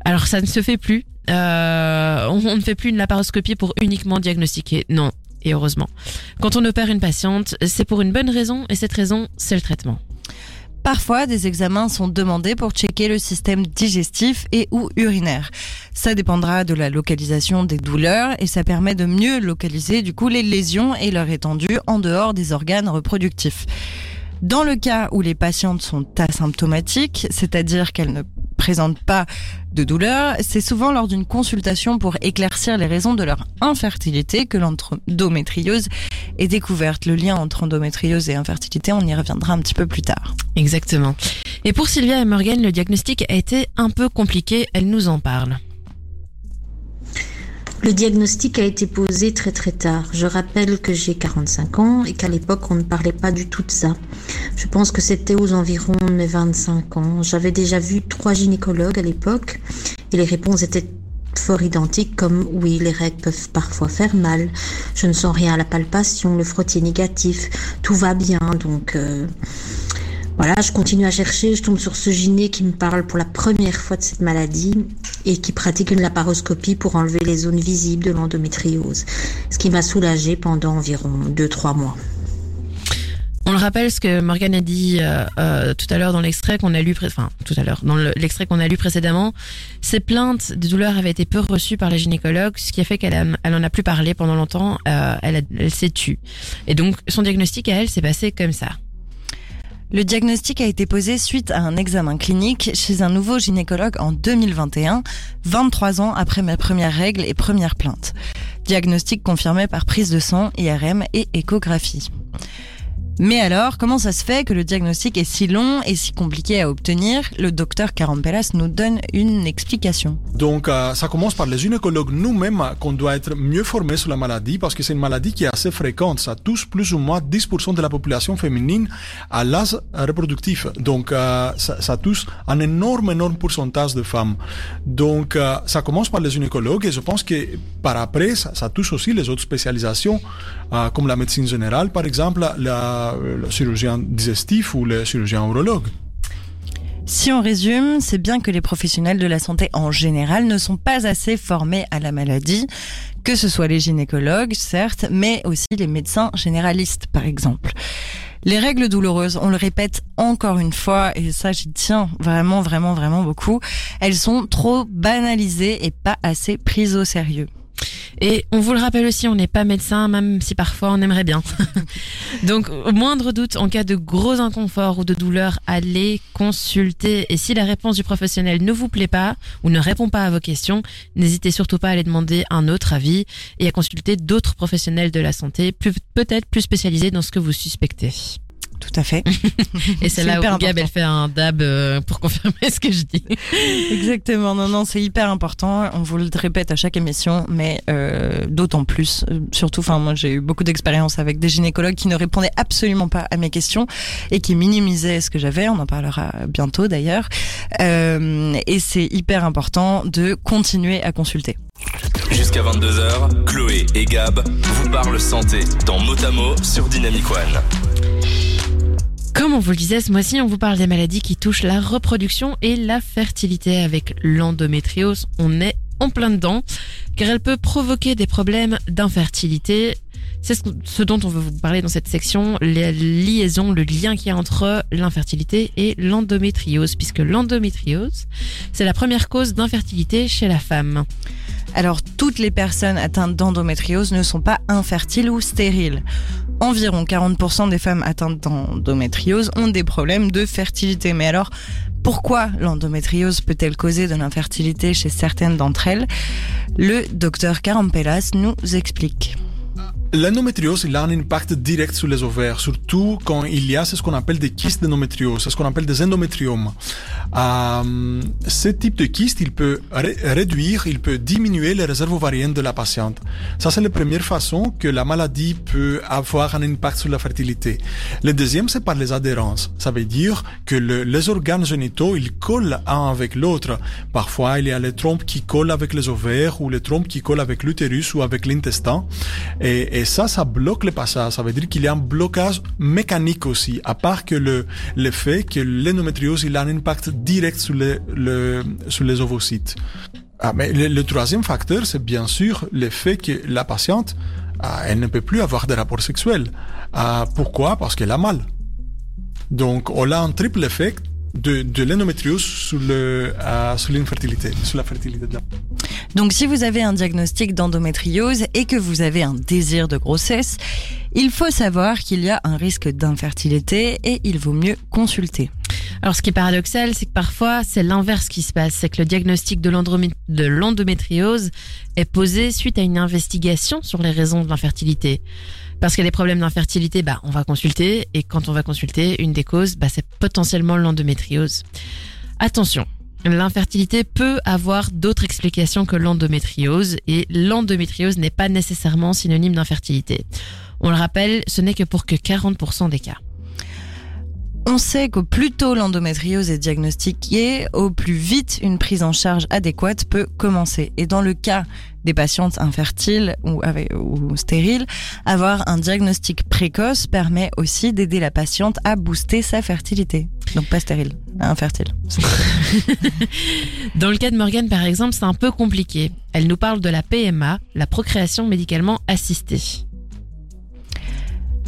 Alors ça ne se fait plus. Euh, on, ne fait plus une laparoscopie pour uniquement diagnostiquer. Non, et heureusement. Quand on opère une patiente, c'est pour une bonne raison, et cette raison, c'est le traitement. Parfois, des examens sont demandés pour checker le système digestif et ou urinaire. Ça dépendra de la localisation des douleurs et ça permet de mieux localiser du coup les lésions et leur étendue en dehors des organes reproductifs. Dans le cas où les patientes sont asymptomatiques, c'est-à-dire qu'elles ne présentent pas de douleur, c'est souvent lors d'une consultation pour éclaircir les raisons de leur infertilité que l'endométriose est découverte. Le lien entre endométriose et infertilité, on y reviendra un petit peu plus tard. Exactement. Et pour Sylvia et Morgan, le diagnostic a été un peu compliqué, elle nous en parle. Le diagnostic a été posé très très tard. Je rappelle que j'ai 45 ans et qu'à l'époque on ne parlait pas du tout de ça. Je pense que c'était aux environs de mes 25 ans. J'avais déjà vu trois gynécologues à l'époque et les réponses étaient fort identiques comme oui les règles peuvent parfois faire mal, je ne sens rien à la palpation, le frottis négatif, tout va bien donc euh, voilà, je continue à chercher, je tombe sur ce gyné qui me parle pour la première fois de cette maladie et qui pratique une laparoscopie pour enlever les zones visibles de l'endométriose, ce qui m'a soulagée pendant environ 2-3 mois. On le rappelle, ce que Morgane a dit euh, euh, tout à l'heure dans l'extrait qu'on a lu, enfin tout à l'heure dans le- l'extrait qu'on a lu précédemment, ces plaintes de douleur avaient été peu reçues par les gynécologues, ce qui a fait qu'elle a- elle en a plus parlé pendant longtemps. euh, elle s'est tue, et donc son diagnostic à elle s'est passé comme ça. Le diagnostic a été posé suite à un examen clinique chez un nouveau gynécologue en 2021, 23 ans après mes premières règles et premières plaintes. Diagnostic confirmé par prise de sang, IRM et échographie. Mais alors, comment ça se fait que le diagnostic est si long et si compliqué à obtenir? Le docteur Carampelas nous donne une explication. Donc, euh, ça commence par les gynécologues nous-mêmes qu'on doit être mieux formés sur la maladie parce que c'est une maladie qui est assez fréquente. Ça touche plus ou moins 10% de la population féminine à l'âge reproductif. Donc, euh, ça, ça, touche un énorme, énorme pourcentage de femmes. Donc, euh, ça commence par les gynécologues et je pense que par après, ça touche aussi les autres spécialisations euh, comme la médecine générale, par exemple, le chirurgien digestif ou le chirurgien urologue. Si on résume, c'est bien que les professionnels de la santé en général ne sont pas assez formés à la maladie, que ce soit les gynécologues, certes, mais aussi les médecins généralistes, par exemple. Les règles douloureuses, on le répète encore une fois, et ça j'y tiens vraiment, vraiment, vraiment beaucoup, elles sont trop banalisées et pas assez prises au sérieux. Et on vous le rappelle aussi, on n'est pas médecin, même si parfois on aimerait bien. Donc, au moindre doute, en cas de gros inconfort ou de douleur, allez consulter. Et si la réponse du professionnel ne vous plaît pas ou ne répond pas à vos questions, n'hésitez surtout pas à aller demander un autre avis et à consulter d'autres professionnels de la santé, peut-être plus spécialisés dans ce que vous suspectez. Tout à fait. Et c'est là où important. Gab, elle fait un dab euh, pour confirmer ce que je dis. Exactement. Non, non, c'est hyper important. On vous le répète à chaque émission, mais euh, d'autant plus. Surtout, enfin, moi, j'ai eu beaucoup d'expérience avec des gynécologues qui ne répondaient absolument pas à mes questions et qui minimisaient ce que j'avais. On en parlera bientôt d'ailleurs. Euh, et c'est hyper important de continuer à consulter. Jusqu'à 22h, Chloé et Gab vous parlent santé dans Motamo sur Dynamic One. Comme on vous le disait, ce mois-ci, on vous parle des maladies qui touchent la reproduction et la fertilité. Avec l'endométriose, on est en plein dedans, car elle peut provoquer des problèmes d'infertilité. C'est ce dont on veut vous parler dans cette section, la liaison, le lien qu'il y a entre l'infertilité et l'endométriose, puisque l'endométriose, c'est la première cause d'infertilité chez la femme. Alors, toutes les personnes atteintes d'endométriose ne sont pas infertiles ou stériles. Environ 40% des femmes atteintes d'endométriose ont des problèmes de fertilité. Mais alors, pourquoi l'endométriose peut-elle causer de l'infertilité chez certaines d'entre elles? Le docteur Carampelas nous explique. L'endométriose, il a un impact direct sur les ovaires, surtout quand il y a ce qu'on appelle des kystes d'endométriose, ce qu'on appelle des endométriomes. Euh, ce type de kyste, il peut ré réduire, il peut diminuer les réserves ovariennes de la patiente. Ça, c'est la première façon que la maladie peut avoir un impact sur la fertilité. Le deuxième, c'est par les adhérences. Ça veut dire que le, les organes génitaux, ils collent un avec l'autre. Parfois, il y a les trompes qui collent avec les ovaires ou les trompes qui collent avec l'utérus ou avec l'intestin. Et ça, ça bloque le passage. Ça veut dire qu'il y a un blocage mécanique aussi, à part que le, le fait que l'endométriose, il a un impact direct sur les, le, sur les ovocytes. Ah, mais le, le troisième facteur, c'est bien sûr le fait que la patiente, ah, elle ne peut plus avoir de rapports sexuels. Ah, pourquoi? Parce qu'elle a mal. Donc, on a un triple effet de, de l'endométriose sur le euh, sur l'infertilité, sur la fertilité de la Donc si vous avez un diagnostic d'endométriose et que vous avez un désir de grossesse, il faut savoir qu'il y a un risque d'infertilité et il vaut mieux consulter. Alors ce qui est paradoxal, c'est que parfois c'est l'inverse qui se passe, c'est que le diagnostic de l'endométriose est posé suite à une investigation sur les raisons de l'infertilité. Parce qu'il y a des problèmes d'infertilité, bah, on va consulter. Et quand on va consulter, une des causes, bah, c'est potentiellement l'endométriose. Attention, L'infertilité peut avoir d'autres explications que l'endométriose et l'endométriose n'est pas nécessairement synonyme d'infertilité. On le rappelle, ce n'est que pour que 40% des cas. On sait qu'au plus tôt l'endométriose est diagnostiquée, au plus vite une prise en charge adéquate peut commencer. Et dans le cas des patientes infertiles ou, stériles, avoir un diagnostic précoce permet aussi d'aider la patiente à booster sa fertilité. Donc pas stérile, infertile. Dans le cas de Morgane par exemple, c'est un peu compliqué. Elle nous parle de la PMA, la procréation médicalement assistée.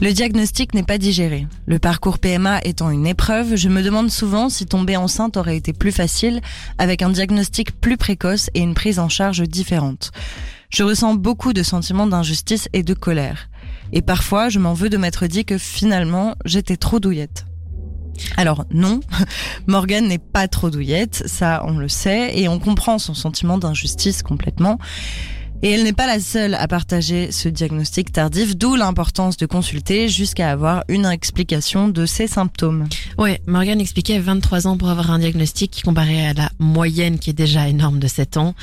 Le diagnostic n'est pas digéré. Le parcours PMA étant une épreuve, je me demande souvent si tomber enceinte aurait été plus facile avec un diagnostic plus précoce et une prise en charge différente. Je ressens beaucoup de sentiments d'injustice et de colère. Et parfois, je m'en veux de m'être dit que finalement, j'étais trop douillette. Alors non, Morgane n'est pas trop douillette, ça on le sait, et on comprend son sentiment d'injustice complètement. Et elle n'est pas la seule à partager ce diagnostic tardif, d'où l'importance de consulter jusqu'à avoir une explication de ses symptômes. Ouais, Morgan expliquait 23 ans pour avoir un diagnostic comparé à la moyenne qui est déjà énorme de 7 ans.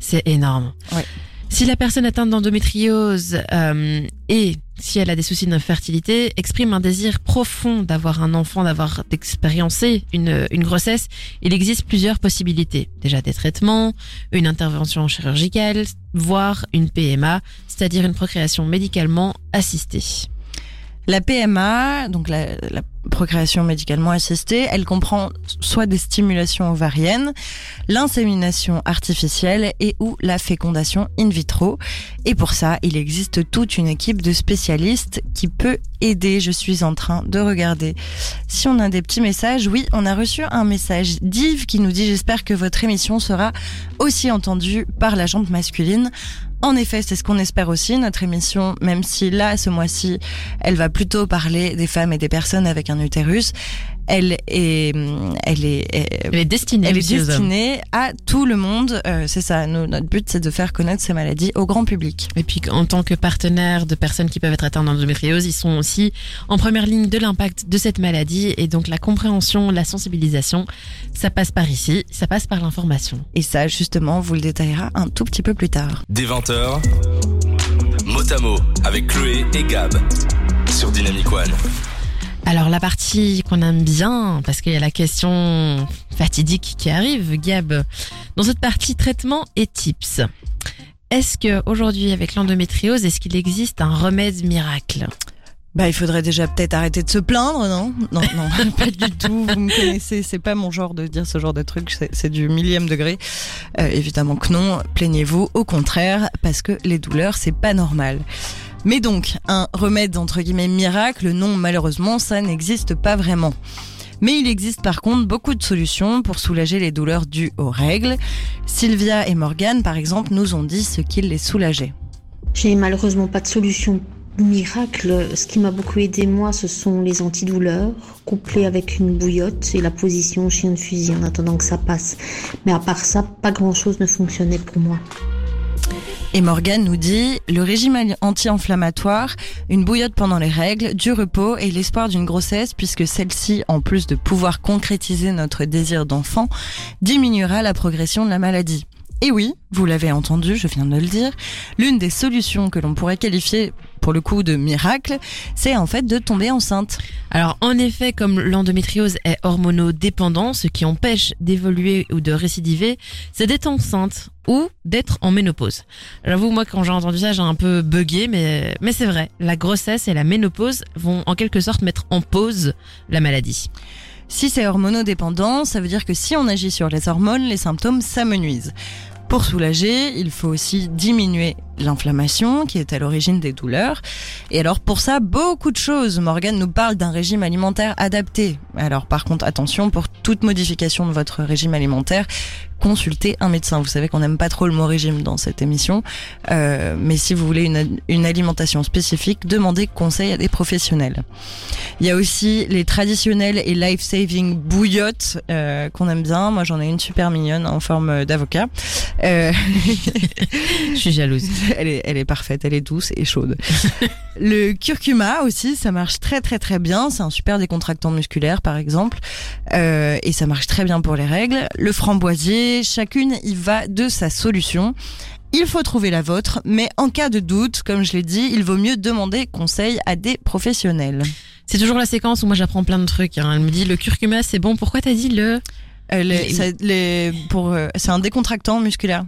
C'est énorme. Ouais. Si la personne atteinte d'endométriose euh, et si elle a des soucis d'infertilité, exprime un désir profond d'avoir un enfant, d'avoir d'expériencer une, une grossesse, il existe plusieurs possibilités. Déjà des traitements, une intervention chirurgicale, voire une PMA, c'est-à-dire une procréation médicalement assistée. La PMA, donc la, procréation médicalement assistée, elle comprend soit des stimulations ovariennes, l'insémination artificielle et ou la fécondation in vitro. Et pour ça, il existe toute une équipe de spécialistes qui peut aider. Je suis en train de regarder si on a des petits messages. Oui, on a reçu un message d'Yves qui nous dit j'espère que votre émission sera aussi entendue par la jante masculine. En effet, c'est ce qu'on espère aussi. Notre émission, même si là, ce mois-ci, elle va plutôt parler des femmes et des personnes avec un utérus, elle est, elle est, elle est destinée, elle est destinée à tout le monde. Euh, c'est ça. Nous, notre but, c'est de faire connaître ces maladies au grand public. Et puis, en tant que partenaire de personnes qui peuvent être atteintes d'endométriose, ils sont aussi en première ligne de l'impact de cette maladie. Et donc, la compréhension, la sensibilisation, ça passe par ici, ça passe par l'information. Et ça, justement, vous le détaillera un tout petit peu plus tard. Des 20h, Motamo avec Chloé et Gab sur Dynamic One. Alors la partie qu'on aime bien, parce qu'il y a la question fatidique qui arrive, Gab, dans cette partie traitement et tips. Est-ce que aujourd'hui avec l'endométriose, est-ce qu'il existe un remède miracle? Bah, il faudrait déjà peut-être arrêter de se plaindre, non? Non, non, pas du tout. Vous me connaissez, c'est pas mon genre de dire ce genre de truc. C'est du millième degré. Euh, évidemment que non. Plaignez-vous. Au contraire, parce que les douleurs, c'est pas normal. Mais donc, un remède entre guillemets miracle, non, malheureusement, ça n'existe pas vraiment. Mais il existe par contre beaucoup de solutions pour soulager les douleurs dues aux règles. Sylvia et Morgane, par exemple, nous ont dit ce qui les soulageait. J'ai malheureusement pas de solution miracle. Ce qui m'a beaucoup aidé, moi, ce sont les antidouleurs, couplés avec une bouillotte et la position chien de fusil en attendant que ça passe. Mais à part ça, pas grand-chose ne fonctionnait pour moi. Et Morgane nous dit le régime anti-inflammatoire, une bouillotte pendant les règles, du repos et l'espoir d'une grossesse, puisque celle-ci, en plus de pouvoir concrétiser notre désir d'enfant, diminuera la progression de la maladie. Et oui, vous l'avez entendu, je viens de le dire, l'une des solutions que l'on pourrait qualifier pour le coup de miracle, c'est en fait de tomber enceinte. Alors en effet, comme l'endométriose est hormonodépendant, ce qui empêche d'évoluer ou de récidiver, c'est d'être enceinte ou d'être en ménopause. J'avoue, moi, quand j'ai entendu ça, j'ai un peu bugué, mais, mais c'est vrai. La grossesse et la ménopause vont en quelque sorte mettre en pause la maladie. Si c'est hormonodépendant, ça veut dire que si on agit sur les hormones, les symptômes s'amenuisent. Pour soulager, il faut aussi diminuer l'inflammation qui est à l'origine des douleurs. Et alors pour ça, beaucoup de choses. Morgane nous parle d'un régime alimentaire adapté. Alors par contre, attention, pour toute modification de votre régime alimentaire, consultez un médecin. Vous savez qu'on n'aime pas trop le mot régime dans cette émission, euh, mais si vous voulez une, une, alimentation spécifique, demandez conseil à des professionnels. Il y a aussi les traditionnels et life-saving bouillottes euh, qu'on aime bien. Moi, j'en ai une super mignonne en forme d'avocat. Euh... Je suis jalouse. Elle est, elle est parfaite, elle est douce et chaude. le curcuma aussi, ça marche très très très bien. C'est un super décontractant musculaire, par exemple, euh, et ça marche très bien pour les règles. Le framboisier, chacune y va de sa solution. Il faut trouver la vôtre, mais en cas de doute, comme je l'ai dit, il vaut mieux demander conseil à des professionnels. C'est toujours la séquence où moi j'apprends plein de trucs. Hein. Elle me dit le curcuma c'est bon. Pourquoi t'as dit le euh, les, ça, les, pour, euh, c'est un décontractant musculaire.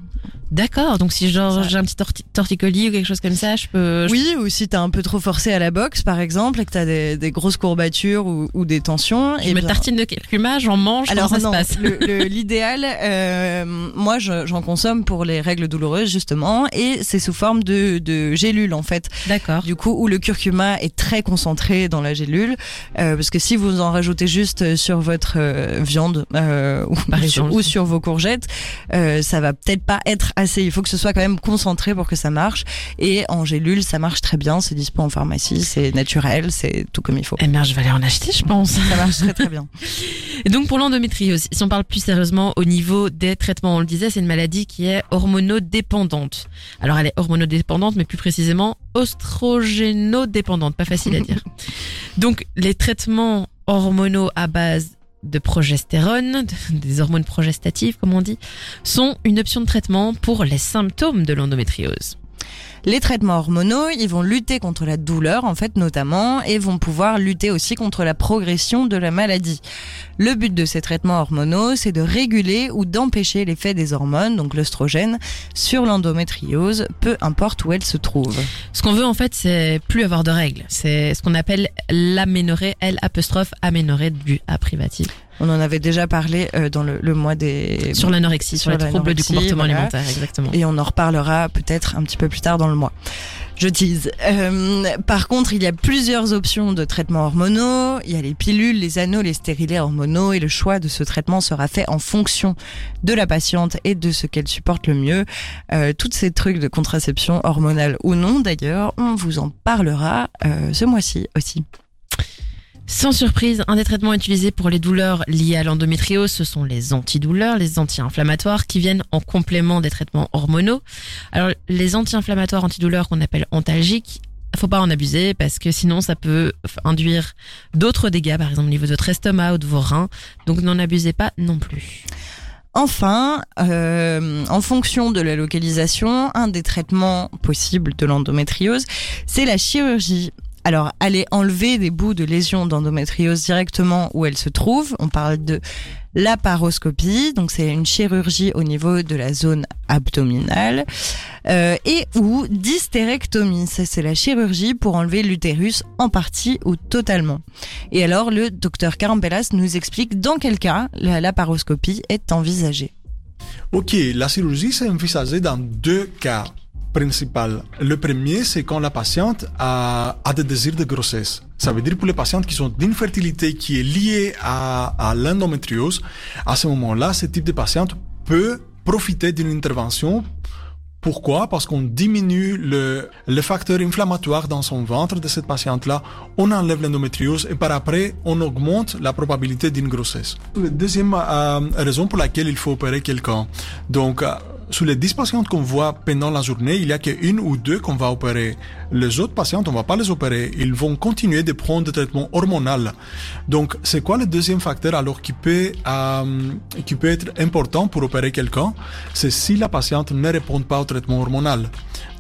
D'accord, donc si genre j'ai un petit torti torticolis ou quelque chose comme ça, je peux. Je... Oui, ou si t'as un peu trop forcé à la boxe, par exemple, et que t'as des, des grosses courbatures ou, ou des tensions. Je et me bien... tartine de curcuma, j'en mange. Alors non, se passe l'idéal, euh, moi j'en consomme pour les règles douloureuses justement, et c'est sous forme de, de gélule en fait. D'accord. Du coup, où le curcuma est très concentré dans la gélule, euh, parce que si vous en rajoutez juste sur votre euh, viande, euh, ou, Par sur, exemple. ou sur vos courgettes, euh, ça va peut-être pas être assez. Il faut que ce soit quand même concentré pour que ça marche. Et en gélule, ça marche très bien. C'est dispo en pharmacie, c'est naturel, c'est tout comme il faut. Eh bien, je vais aller en acheter, je pense. Ça marche très très bien. Et donc pour l'endométriose, si on parle plus sérieusement au niveau des traitements, on le disait, c'est une maladie qui est hormonodépendante. Alors elle est hormonodépendante, mais plus précisément oestrogénodépendante, pas facile à dire. Donc les traitements hormonaux à base de progestérone, de- des hormones progestatives comme on dit, sont une option de traitement pour les symptômes de l'endométriose. Les traitements hormonaux, ils vont lutter contre la douleur, en fait, notamment, et vont pouvoir lutter aussi contre la progression de la maladie. Le but de ces traitements hormonaux, c'est de réguler ou d'empêcher l'effet des hormones, donc l'œstrogène, sur l'endométriose, peu importe où elle se trouve. Ce qu'on veut en fait, c'est plus avoir de règles. C'est ce qu'on appelle l'aménorrhée, L apostrophe du A privatif. On en avait déjà parlé euh, dans le, le mois des... Sur l'anorexie, sur, Sur les troubles du comportement voilà. alimentaire, exactement. Et on en reparlera peut-être un petit peu plus tard dans le mois. Je tease. Euh, par contre, il y a plusieurs options de traitements hormonaux. Il y a les pilules, les anneaux, les stérilets hormonaux et le choix de ce traitement sera fait en fonction de la patiente et de ce qu'elle supporte le mieux. Euh, toutes ces trucs de contraception hormonale ou non, d'ailleurs, on vous en parlera euh, ce mois-ci aussi. Sans surprise, un des traitements utilisés pour les douleurs liées à l'endométriose, ce sont les antidouleurs, les anti-inflammatoires qui viennent en complément des traitements hormonaux. Alors, les anti-inflammatoires antidouleurs qu'on appelle antalgiques, faut pas en abuser parce que sinon ça peut induire d'autres dégâts, par exemple au niveau de votre estomac ou de vos reins. Donc n'en abusez pas non plus. Enfin, euh, en fonction de la localisation, un des traitements possibles de l'endométriose, c'est la chirurgie. Alors, aller enlever des bouts de lésions d'endométriose directement où elle se trouve, on parle de laparoscopie, donc c'est une chirurgie au niveau de la zone abdominale, euh, et ou d'hystérectomie, ça c'est la chirurgie pour enlever l'utérus en partie ou totalement. Et alors, le docteur Carambelas nous explique dans quel cas la laparoscopie est envisagée. Ok, la chirurgie c'est envisagée dans deux cas principaux. Le premier, c'est quand la patiente a, a des désirs de grossesse. Ça veut dire pour les patientes qui sont d'infertilité qui est liée à, à l'endométriose, à ce moment-là, ce type de patiente peut profiter d'une intervention pourquoi? Parce qu'on diminue le, le facteur inflammatoire dans son ventre de cette patiente-là, on enlève l'endométriose et par après, on augmente la probabilité d'une grossesse. Deuxième euh, raison pour laquelle il faut opérer quelqu'un. Donc, euh, sur les 10 patientes qu'on voit pendant la journée, il y a qu'une ou deux qu'on va opérer. Les autres patientes, on va pas les opérer. Ils vont continuer de prendre des traitements hormonaux. Donc, c'est quoi le deuxième facteur alors qui peut, euh, qui peut être important pour opérer quelqu'un? C'est si la patiente ne répond pas au traitement hormonal.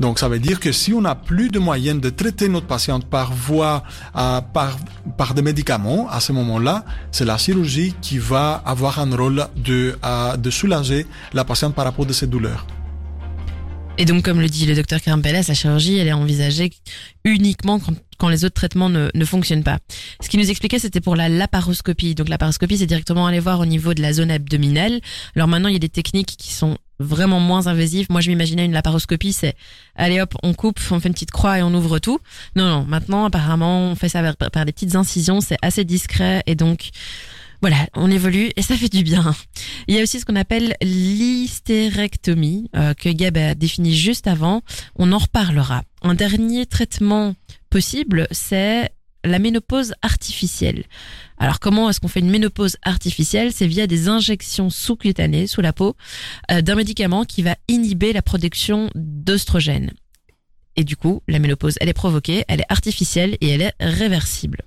Donc, ça veut dire que si on n'a plus de moyens de traiter notre patiente par voie, euh, par, par des médicaments, à ce moment-là, c'est la chirurgie qui va avoir un rôle de, euh, de soulager la patiente par rapport à ces douleurs. Et donc, comme le dit le docteur Karampella, la chirurgie, elle est envisagée uniquement quand, les autres traitements ne, ne fonctionnent pas. Ce qu'il nous expliquait, c'était pour la laparoscopie. Donc, la laparoscopie, c'est directement aller voir au niveau de la zone abdominale. Alors maintenant, il y a des techniques qui sont vraiment moins invasives. Moi, je m'imaginais une laparoscopie, c'est allez hop, on coupe, on fait une petite croix et on ouvre tout. Non, non. Maintenant, apparemment, on fait ça par des petites incisions. C'est assez discret et donc voilà, on évolue et ça fait du bien. Il y a aussi ce qu'on appelle l'hystérectomie euh, que Gab a défini juste avant. On en reparlera. Un dernier traitement possible, c'est la ménopause artificielle. Alors comment est-ce qu'on fait une ménopause artificielle? C'est via des injections sous-cutanées, sous la peau, euh, d'un médicament qui va inhiber la production d'oestrogènes. Et du coup, la ménopause, elle est provoquée, elle est artificielle et elle est réversible.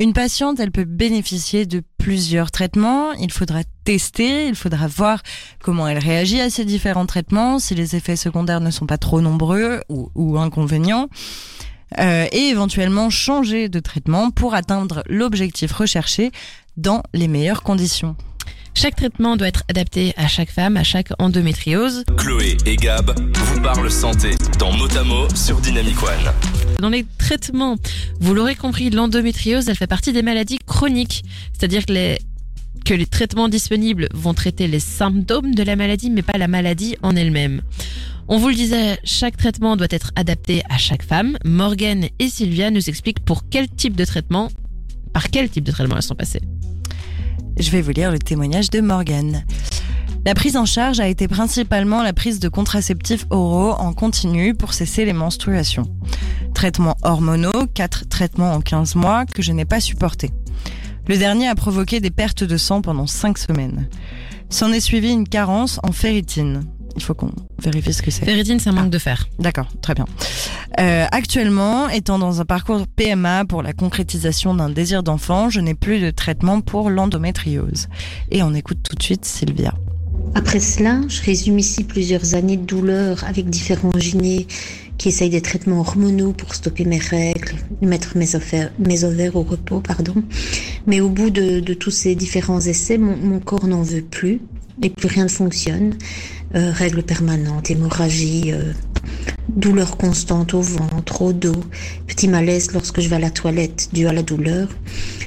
Une patiente, elle peut bénéficier de plusieurs traitements. Il faudra tester, il faudra voir comment elle réagit à ces différents traitements, si les effets secondaires ne sont pas trop nombreux ou, inconvénients. Euh, et éventuellement changer de traitement pour atteindre l'objectif recherché dans les meilleures conditions. Chaque traitement doit être adapté à chaque femme, à chaque endométriose. Chloé et Gab vous parlent santé dans Motamo sur Dynamic One. Dans les traitements, vous l'aurez compris, l'endométriose, elle fait partie des maladies chroniques. C'est-à-dire que les, que les traitements disponibles vont traiter les symptômes de la maladie, mais pas la maladie en elle-même. On vous le disait, chaque traitement doit être adapté à chaque femme. Morgane et Sylvia nous expliquent pour quel type de traitement, par quel type de traitement elles sont passées. Je vais vous lire le témoignage de Morgane. La prise en charge a été principalement la prise de contraceptifs oraux en continu pour cesser les menstruations. Traitements hormonaux, 4 traitements en 15 mois que je n'ai pas supportés. Le dernier a provoqué des pertes de sang pendant 5 semaines. S'en est suivi une carence en ferritine. Il faut qu'on vérifie ce que c'est. Ferritine, c'est un manque de fer. D'accord, très bien. Euh, actuellement, étant dans un parcours PMA pour la concrétisation d'un désir d'enfant, je n'ai plus de traitement pour l'endométriose. Et on écoute tout de suite Sylvia. Après cela, je résume ici plusieurs années de douleur avec différents gynés qui essayent des traitements hormonaux pour stopper mes règles, mettre mes ovaires, mes ovaires au repos, pardon. Mais au bout de, de tous ces différents essais, mon, mon corps n'en veut plus et plus rien ne fonctionne. Euh, règles permanentes, hémorragie, euh, douleur constante au ventre, au dos, petit malaise lorsque je vais à la toilette dû à la douleur.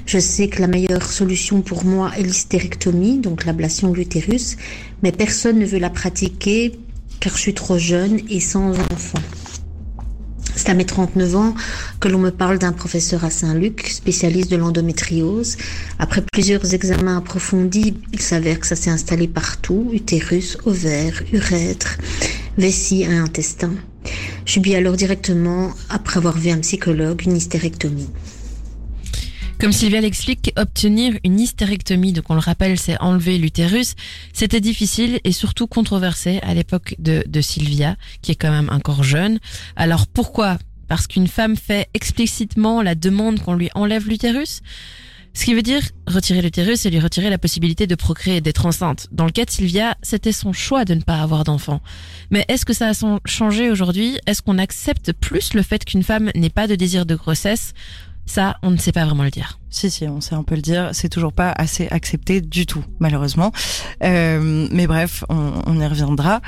Je sais que la meilleure solution pour moi est l'hystérectomie, donc l'ablation de l'utérus, mais personne ne veut la pratiquer car je suis trop jeune et sans enfant. C'est à mes 39 ans que l'on me parle d'un professeur à Saint-Luc, spécialiste de l'endométriose. Après plusieurs examens approfondis, il s'avère que ça s'est installé partout, utérus, ovaire, urètre, vessie et intestin. Je subis alors directement, après avoir vu un psychologue, une hystérectomie. Comme Sylvia l'explique, obtenir une hystérectomie, donc on le rappelle, c'est enlever l'utérus, c'était difficile et surtout controversé à l'époque de, de Sylvia, qui est quand même encore jeune. Alors pourquoi? Parce qu'une femme fait explicitement la demande qu'on lui enlève l'utérus? Ce qui veut dire retirer l'utérus et lui retirer la possibilité de procréer et d'être enceinte. Dans le cas de Sylvia, c'était son choix de ne pas avoir d'enfant. Mais est-ce que ça a changé aujourd'hui? Est-ce qu'on accepte plus le fait qu'une femme n'ait pas de désir de grossesse? Ça, on ne sait pas vraiment le dire. Si, si, on sait un peu le dire. C'est toujours pas assez accepté du tout, malheureusement. Euh, mais bref, on, on y reviendra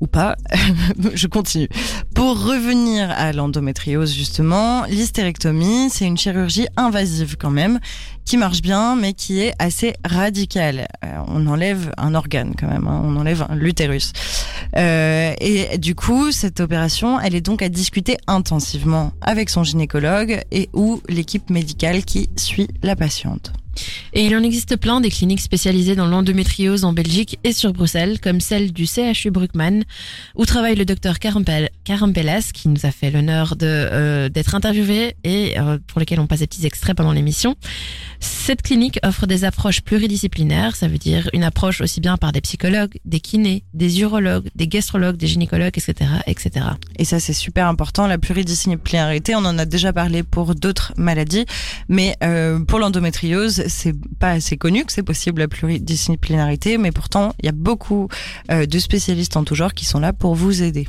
ou pas. je continue. Pour revenir à l'endométriose, justement, l'hystérectomie, c'est une chirurgie invasive quand même, qui marche bien, mais qui est assez radicale. Euh, on enlève un organe quand même, hein, on enlève l'utérus. Euh, et du coup, cette opération, elle est donc à discuter intensivement avec son gynécologue et ou l'équipe médicale qui suit la patiente. Et il en existe plein des cliniques spécialisées dans l'endométriose en Belgique et sur Bruxelles, comme celle du CHU Bruckmann, où travaille le docteur Carampelas, qui nous a fait l'honneur de euh, d'être interviewé et euh, pour lequel on passe des petits extraits pendant l'émission. Cette clinique offre des approches pluridisciplinaires, ça veut dire une approche aussi bien par des psychologues, des kinés, des urologues, des gastrologues, des gynécologues, etc., etc. Et ça, c'est super important. La pluridisciplinarité, on en a déjà parlé pour d'autres maladies, mais euh, pour l'endométriose, c'est pas assez connu que c'est possible la pluridisciplinarité, mais pourtant, il y a beaucoup euh, de spécialistes en tout genre qui sont là pour vous aider.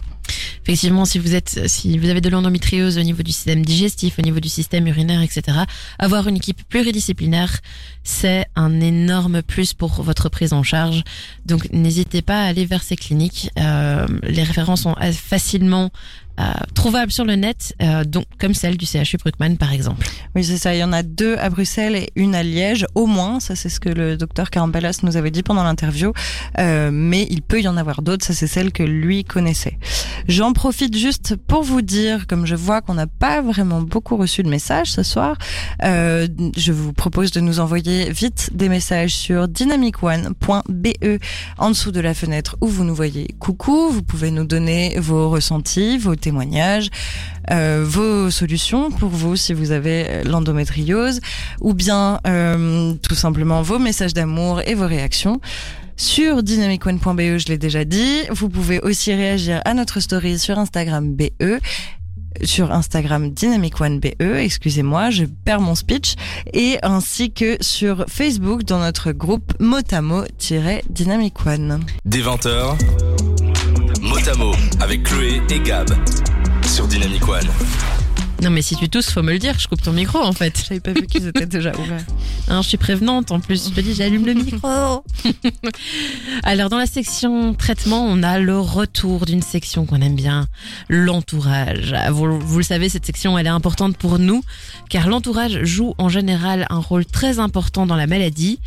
Effectivement, si vous êtes, si vous avez de l'endométriose au niveau du système digestif, au niveau du système urinaire, etc., avoir une équipe pluridisciplinaire, c'est un énorme plus pour votre prise en charge. Donc, n'hésitez pas à aller vers ces cliniques. Euh, les références sont facilement euh, trouvables sur le net, euh, donc comme celle du CHU Bruckmann par exemple. Oui, c'est ça. Il y en a deux à Bruxelles et une à Liège, au moins. Ça, c'est ce que le docteur Carambelas nous avait dit pendant l'interview. Euh, mais il peut y en avoir d'autres. Ça, c'est celle que lui connaissait. J'en profite juste pour vous dire, comme je vois qu'on n'a pas vraiment beaucoup reçu de messages ce soir, euh, je vous propose de nous envoyer vite des messages sur dynamicone.be en dessous de la fenêtre où vous nous voyez. Coucou, vous pouvez nous donner vos ressentis, vos témoignages, euh, vos solutions pour vous si vous avez l'endométriose, ou bien euh, tout simplement vos messages d'amour et vos réactions. Sur dynamicone.be, je l'ai déjà dit. Vous pouvez aussi réagir à notre story sur Instagram BE sur Instagram dynamicone.be, excusez-moi, je perds mon speech, et ainsi que sur Facebook dans notre groupe Motamo-Dynamicone. Des 20h, Motamo avec Chloé et Gab sur Dynamic One. Non mais si tu tousses, faut me le dire, je coupe ton micro en fait. J'avais pas vu qu'ils étaient déjà ouverts. Hein, je suis prévenante en plus, je te dis j'allume le micro. Alors dans la section traitement, on a le retour d'une section qu'on aime bien, l'entourage. Vous, vous le savez, cette section elle est importante pour nous car l'entourage joue en général un rôle très important dans la maladie.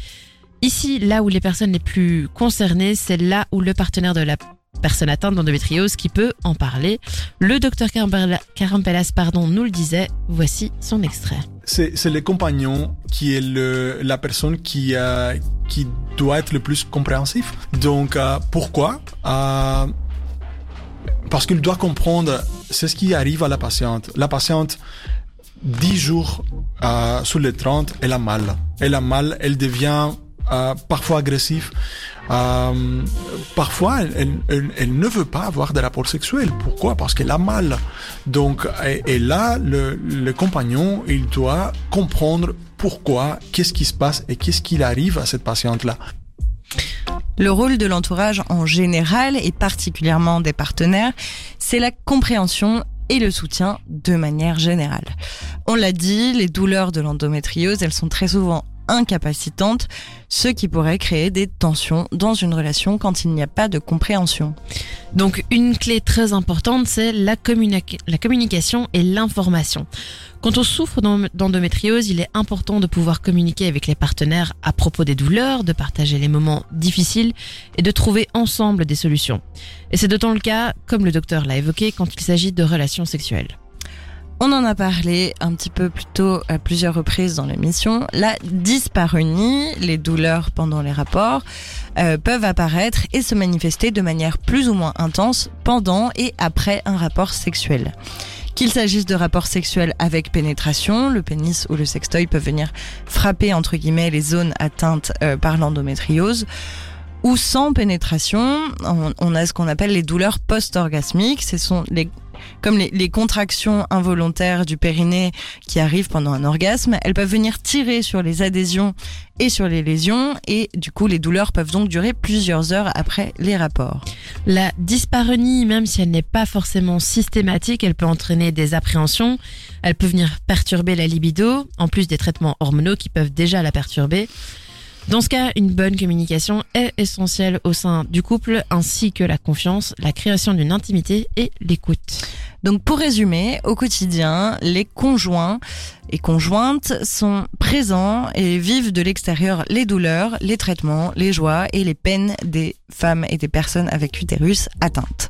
Ici, là où les personnes les plus concernées, c'est là où le partenaire de la personne atteinte d'endométriose qui peut en parler. Le docteur Carampelas pardon, nous le disait. Voici son extrait. c'est le compagnon qui est le, la personne qui, qui doit être le plus compréhensif. Donc, euh, pourquoi? Euh, Parce qu'il doit comprendre, c'est ce qui arrive à la patiente. La patiente, 10 jours euh, sur les 30, elle a mal. Elle a mal, elle devient parfois agressive. Euh, parfois, elle, ne veut pas avoir de rapport sexuel. Pourquoi? Parce qu'elle a mal. Donc, et, et là, le, le compagnon, il doit comprendre pourquoi, qu'est-ce qui se passe et qu'est-ce qu'il arrive à cette patiente-là. Le rôle de l'entourage en général et particulièrement des partenaires, c'est la compréhension et le soutien de manière générale. On l'a dit, les douleurs de l'endométriose, elles sont très souvent incapacitantes, ce qui pourrait créer des tensions dans une relation quand il n'y a pas de compréhension. Donc une clé très importante, c'est la, la communication et l'information. Quand on souffre d'en- d'endométriose, il est important de pouvoir communiquer avec les partenaires à propos des douleurs, de partager les moments difficiles et de trouver ensemble des solutions. Et c'est d'autant le cas, comme le docteur l'a évoqué, quand il s'agit de relations sexuelles. On en a parlé un petit peu plus tôt à plusieurs reprises dans l'émission. La dyspareunie, les douleurs pendant les rapports, euh, peuvent apparaître et se manifester de manière plus ou moins intense pendant et après un rapport sexuel. Qu'il s'agisse de rapports sexuels avec pénétration, le pénis ou le sextoy peuvent venir frapper entre guillemets les zones atteintes euh, par l'endométriose. Ou sans pénétration, on, a ce qu'on appelle les douleurs post-orgasmiques. Comme les, contractions involontaires du périnée qui arrivent pendant un orgasme, elles peuvent venir tirer sur les adhésions et sur les lésions et du coup les douleurs peuvent donc durer plusieurs heures après les rapports. La dyspareunie, même si elle n'est pas forcément systématique, elle peut entraîner des appréhensions, elle peut venir perturber la libido, en plus des traitements hormonaux qui peuvent déjà la perturber. Dans ce cas, une bonne communication est essentielle au sein du couple, ainsi que la confiance, la création d'une intimité et l'écoute. Donc pour résumer, au quotidien, les conjoints et conjointes sont présents et vivent de l'extérieur les douleurs, les traitements, les joies et les peines des femmes et des personnes avec utérus atteintes.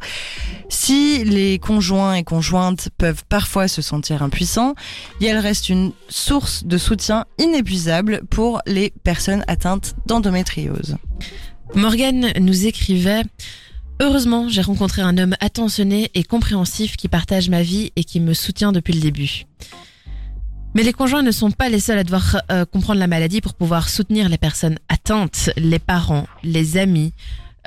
Si les conjoints et conjointes peuvent parfois se sentir impuissants, il reste une source de soutien inépuisable pour les personnes atteintes d'endométriose. Morgane nous écrivait Heureusement, j'ai rencontré un homme attentionné et compréhensif qui partage ma vie et qui me soutient depuis le début. Mais les conjoints ne sont pas les seuls à devoir euh, comprendre la maladie pour pouvoir soutenir les personnes atteintes, les parents, les amis.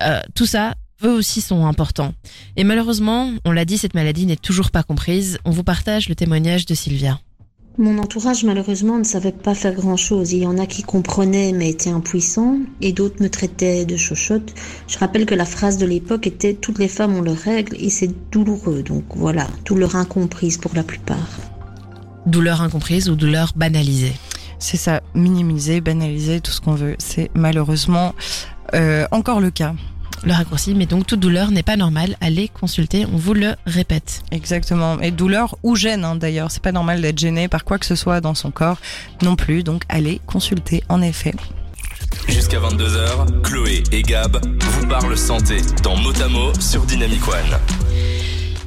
Euh, tout ça, eux aussi sont importants. Et malheureusement, on l'a dit, cette maladie n'est toujours pas comprise. On vous partage le témoignage de Sylvia. Mon entourage, malheureusement, ne savait pas faire grand-chose. Il y en a qui comprenaient mais étaient impuissants, et d'autres me traitaient de chochotte. Je rappelle que la phrase de l'époque était « Toutes les femmes ont leurs règles et c'est douloureux ». Donc voilà, douleur incomprise pour la plupart. Douleur incomprise ou douleur banalisée. C'est ça, minimiser, banaliser, tout ce qu'on veut. C'est malheureusement euh, encore le cas. Le raccourci, mais donc toute douleur n'est pas normale. Allez consulter, on vous le répète. Exactement. Et douleur ou gêne, hein, d'ailleurs. C'est pas normal d'être gêné par quoi que ce soit dans son corps non plus. Donc allez consulter, en effet. Jusqu'à 22h, Chloé et Gab vous parlent santé dans Motamo sur Dynamic One.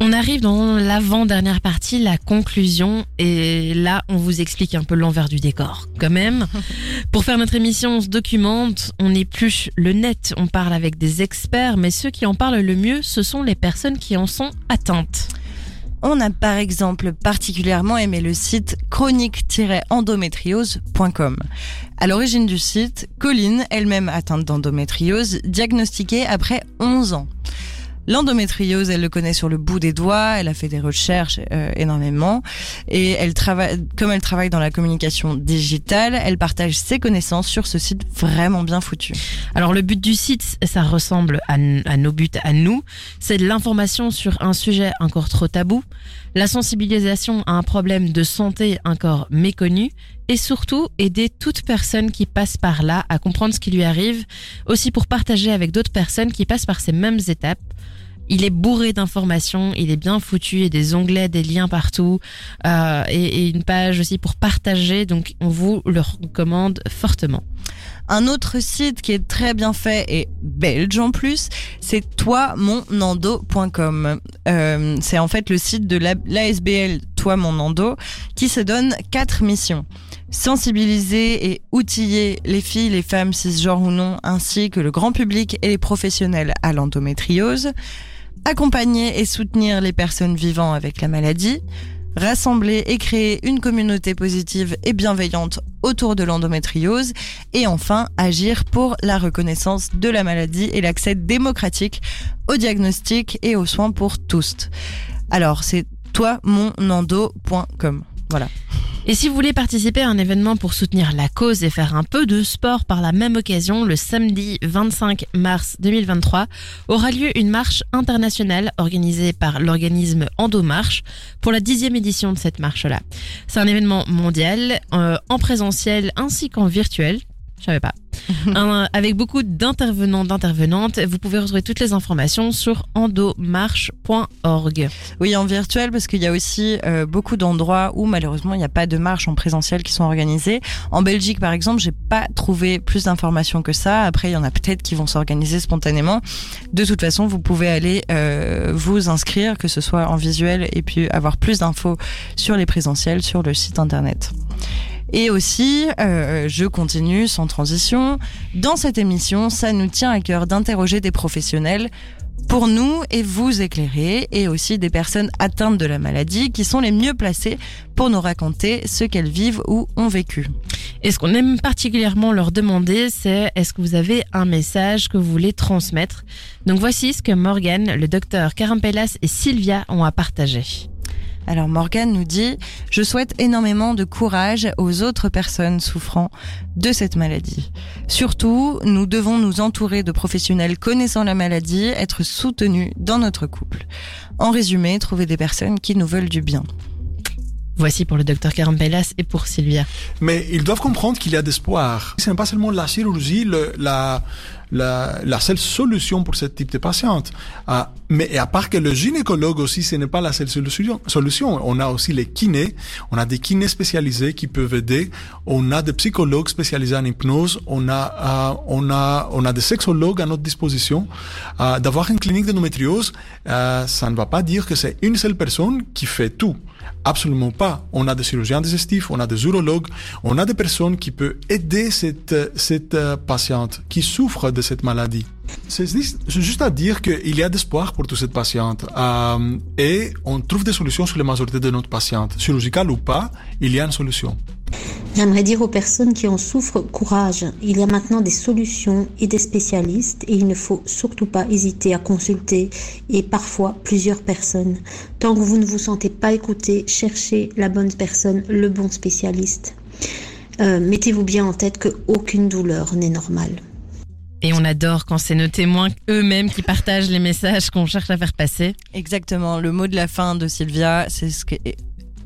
On arrive dans l'avant-dernière partie, la conclusion, et là, on vous explique un peu l'envers du décor. Quand même, pour faire notre émission, on se documente, on épluche le net, on parle avec des experts, mais ceux qui en parlent le mieux, ce sont les personnes qui en sont atteintes. On a par exemple particulièrement aimé le site chronique-endométriose.com. À l'origine du site, Colline, elle-même atteinte d'endométriose, diagnostiquée après 11 ans. L'endométriose, elle le connaît sur le bout des doigts, elle a fait des recherches euh, énormément et elle travaille comme elle travaille dans la communication digitale, elle partage ses connaissances sur ce site vraiment bien foutu. Alors le but du site, ça ressemble à, à nos buts à nous, c'est de l'information sur un sujet encore trop tabou, la sensibilisation à un problème de santé encore méconnu et surtout aider toute personne qui passe par là à comprendre ce qui lui arrive, aussi pour partager avec d'autres personnes qui passent par ces mêmes étapes. Il est bourré d'informations, il est bien foutu, il y a des onglets, des liens partout euh, et, et une page aussi pour partager. Donc on vous le recommande fortement. Un autre site qui est très bien fait et belge en plus, c'est toimonando.com. Euh, c'est en fait le site de la- l'ASBL Toi Mon Nando qui se donne quatre missions. Sensibiliser et outiller les filles, les femmes cisgenres ou non, ainsi que le grand public et les professionnels à l'endométriose. Accompagner et soutenir les personnes vivant avec la maladie rassembler et créer une communauté positive et bienveillante autour de l'endométriose et enfin agir pour la reconnaissance de la maladie et l'accès démocratique au diagnostic et aux soins pour tous. Alors c'est toimonendo.com. Voilà. Et si vous voulez participer à un événement pour soutenir la cause et faire un peu de sport par la même occasion, le samedi 25 mars 2023 aura lieu une marche internationale organisée par l'organisme Endomarche pour la dixième édition de cette marche-là. C'est un événement mondial, euh, en présentiel ainsi qu'en virtuel. Je savais pas. Un- avec beaucoup d'intervenants, d'intervenantes. Vous pouvez retrouver toutes les informations sur endomarche.org. Oui, en virtuel, parce qu'il y a aussi euh, beaucoup d'endroits où malheureusement il n'y a pas de marches en présentiel qui sont organisées. En Belgique, par exemple, j'ai pas trouvé plus d'informations que ça. Après, il y en a peut-être qui vont s'organiser spontanément. De toute façon, vous pouvez aller euh, vous inscrire, que ce soit en visuel, et puis avoir plus d'infos sur les présentiels sur le site internet. Et aussi, euh, je continue sans transition. Dans cette émission, ça nous tient à cœur d'interroger des professionnels pour nous et vous éclairer, et aussi des personnes atteintes de la maladie qui sont les mieux placées pour nous raconter ce qu'elles vivent ou ont vécu. Et ce qu'on aime particulièrement leur demander, c'est est-ce que vous avez un message que vous voulez transmettre? Donc voici ce que Morgan, le docteur Carampelas et Sylvia ont à partager. Alors Morgane nous dit Je souhaite énormément de courage aux autres personnes souffrant de cette maladie. Surtout, nous devons nous entourer de professionnels connaissant la maladie, être soutenus dans notre couple. En résumé, trouver des personnes qui nous veulent du bien. Voici pour le docteur Carampelas et pour Sylvia. Mais ils doivent comprendre qu'il y a d'espoir. Ce n'est pas seulement la chirurgie, le- la, la, la seule solution pour ce type de patiente. Ah, mais à part que le gynécologue aussi, ce n'est pas la seule solution. On a aussi les kinés. On a des kinés spécialisés qui peuvent aider. On a des psychologues spécialisés en hypnose. On a, euh, on a, on a des sexologues à notre disposition. Euh, D'avoir une clinique d'endométriose, ça ne va pas dire que c'est une seule personne qui fait tout. Absolument pas. On a des chirurgiens digestifs, on a des urologues, on a des personnes qui peuvent aider cette, cette euh, patiente qui souffre de cette maladie. C'est juste c'est juste à dire qu'il y a d'espoir pour toute cette patiente. Euh, et on trouve des solutions sur la majorité de notre patiente. Chirurgicale ou pas, il y a une solution. J'aimerais dire aux personnes qui en souffrent courage. Il y a maintenant des solutions et des spécialistes et il ne faut surtout pas hésiter à consulter et parfois plusieurs personnes. Tant que vous ne vous sentez pas écouté, cherchez la bonne personne, le bon spécialiste. Euh, Mettez-vous bien en tête que aucune douleur n'est normale. Et on adore quand c'est nos témoins eux-mêmes qui partagent les messages qu'on cherche à faire passer. Exactement, le mot de la fin de Sylvia, c'est ce que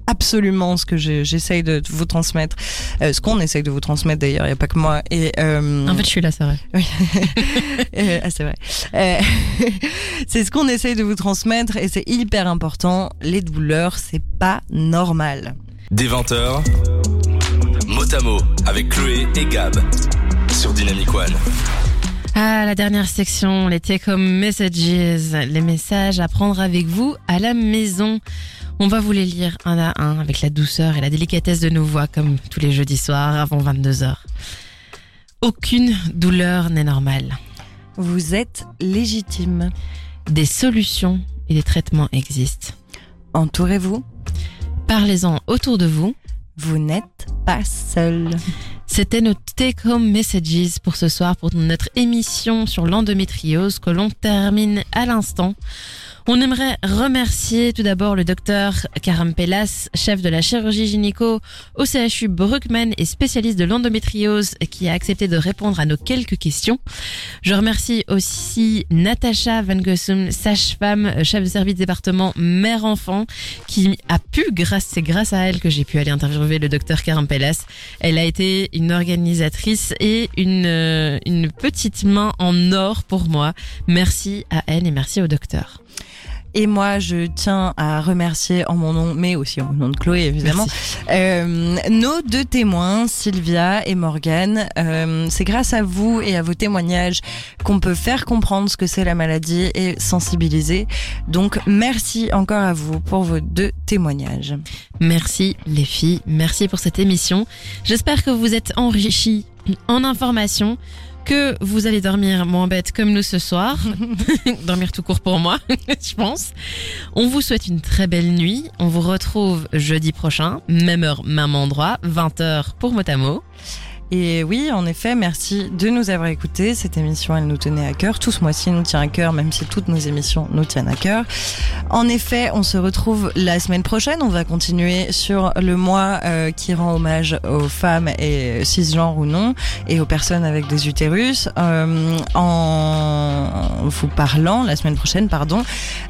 absolument ce que je- j'essaye de vous transmettre, euh, ce qu'on essaye de vous transmettre d'ailleurs, il n'y a pas que moi. Et, euh, En fait, je suis là, c'est vrai. Euh, ah, c'est vrai. Euh, c'est ce qu'on essaye de vous transmettre et c'est hyper important. Les douleurs, c'est pas normal. Des 20h, mot à mot avec Chloé et Gab sur Dynamic One. Ah, la dernière section, les take-home messages, les messages à prendre avec vous à la maison. On va vous les lire un à un avec la douceur et la délicatesse de nos voix comme tous les jeudis soirs avant 22h. Aucune douleur n'est normale. Vous êtes légitime. Des solutions et des traitements existent. Entourez-vous. Parlez-en autour de vous. Vous n'êtes pas seul. C'était nos take-home messages pour ce soir, pour notre émission sur l'endométriose que l'on termine à l'instant. On aimerait remercier tout d'abord le docteur Karam Pellas, chef de la chirurgie gynéco au CHU Bruckmann et spécialiste de l'endométriose qui a accepté de répondre à nos quelques questions. Je remercie aussi Natacha Van Gossum, sage-femme, chef de service département mère-enfant, qui a pu, grâce, c'est grâce à elle que j'ai pu aller interviewer le docteur Karam Pellas. Elle a été une organisatrice et une, euh, une petite main en or pour moi. Merci à elle et merci au docteur. Et moi, je tiens à remercier en mon nom, mais aussi en mon nom de Chloé, évidemment, euh, nos deux témoins, Sylvia et Morgane. Euh, c'est grâce à vous et à vos témoignages qu'on peut faire comprendre ce que c'est la maladie et sensibiliser. Donc, merci encore à vous pour vos deux témoignages. Merci les filles, merci pour cette émission. J'espère que vous êtes enrichis en informations que vous allez dormir moins bête comme nous ce soir. dormir tout court pour moi, je pense. On vous souhaite une très belle nuit. On vous retrouve jeudi prochain, même heure, même endroit, 20h pour Motamo. Et oui, en effet, merci de nous avoir écoutés. Cette émission, elle nous tenait à cœur. Tout ce mois-ci nous tient à cœur, même si toutes nos émissions nous tiennent à cœur. En effet, on se retrouve la semaine prochaine. On va continuer sur le mois euh, qui rend hommage aux femmes et cisgenres ou non, et aux personnes avec des utérus, euh, en vous parlant la semaine prochaine, pardon,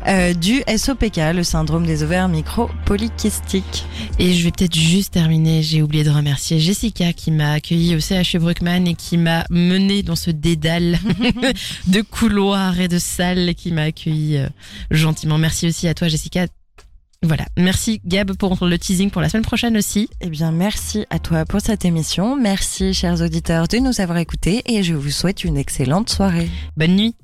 euh, du SOPK, le syndrome des ovaires micro-polykystiques. Et je vais peut-être juste terminer. J'ai oublié de remercier Jessica qui m'a accueilli au CHU Bruckmann et qui m'a mené dans ce dédale de couloirs et de salles et qui m'a accueilli euh, gentiment. Merci aussi à toi, Jessica. Voilà. Merci, Gab, pour le teasing pour la semaine prochaine aussi. Eh bien, merci à toi pour cette émission. Merci, chers auditeurs, de nous avoir écoutés et je vous souhaite une excellente soirée. Bonne nuit.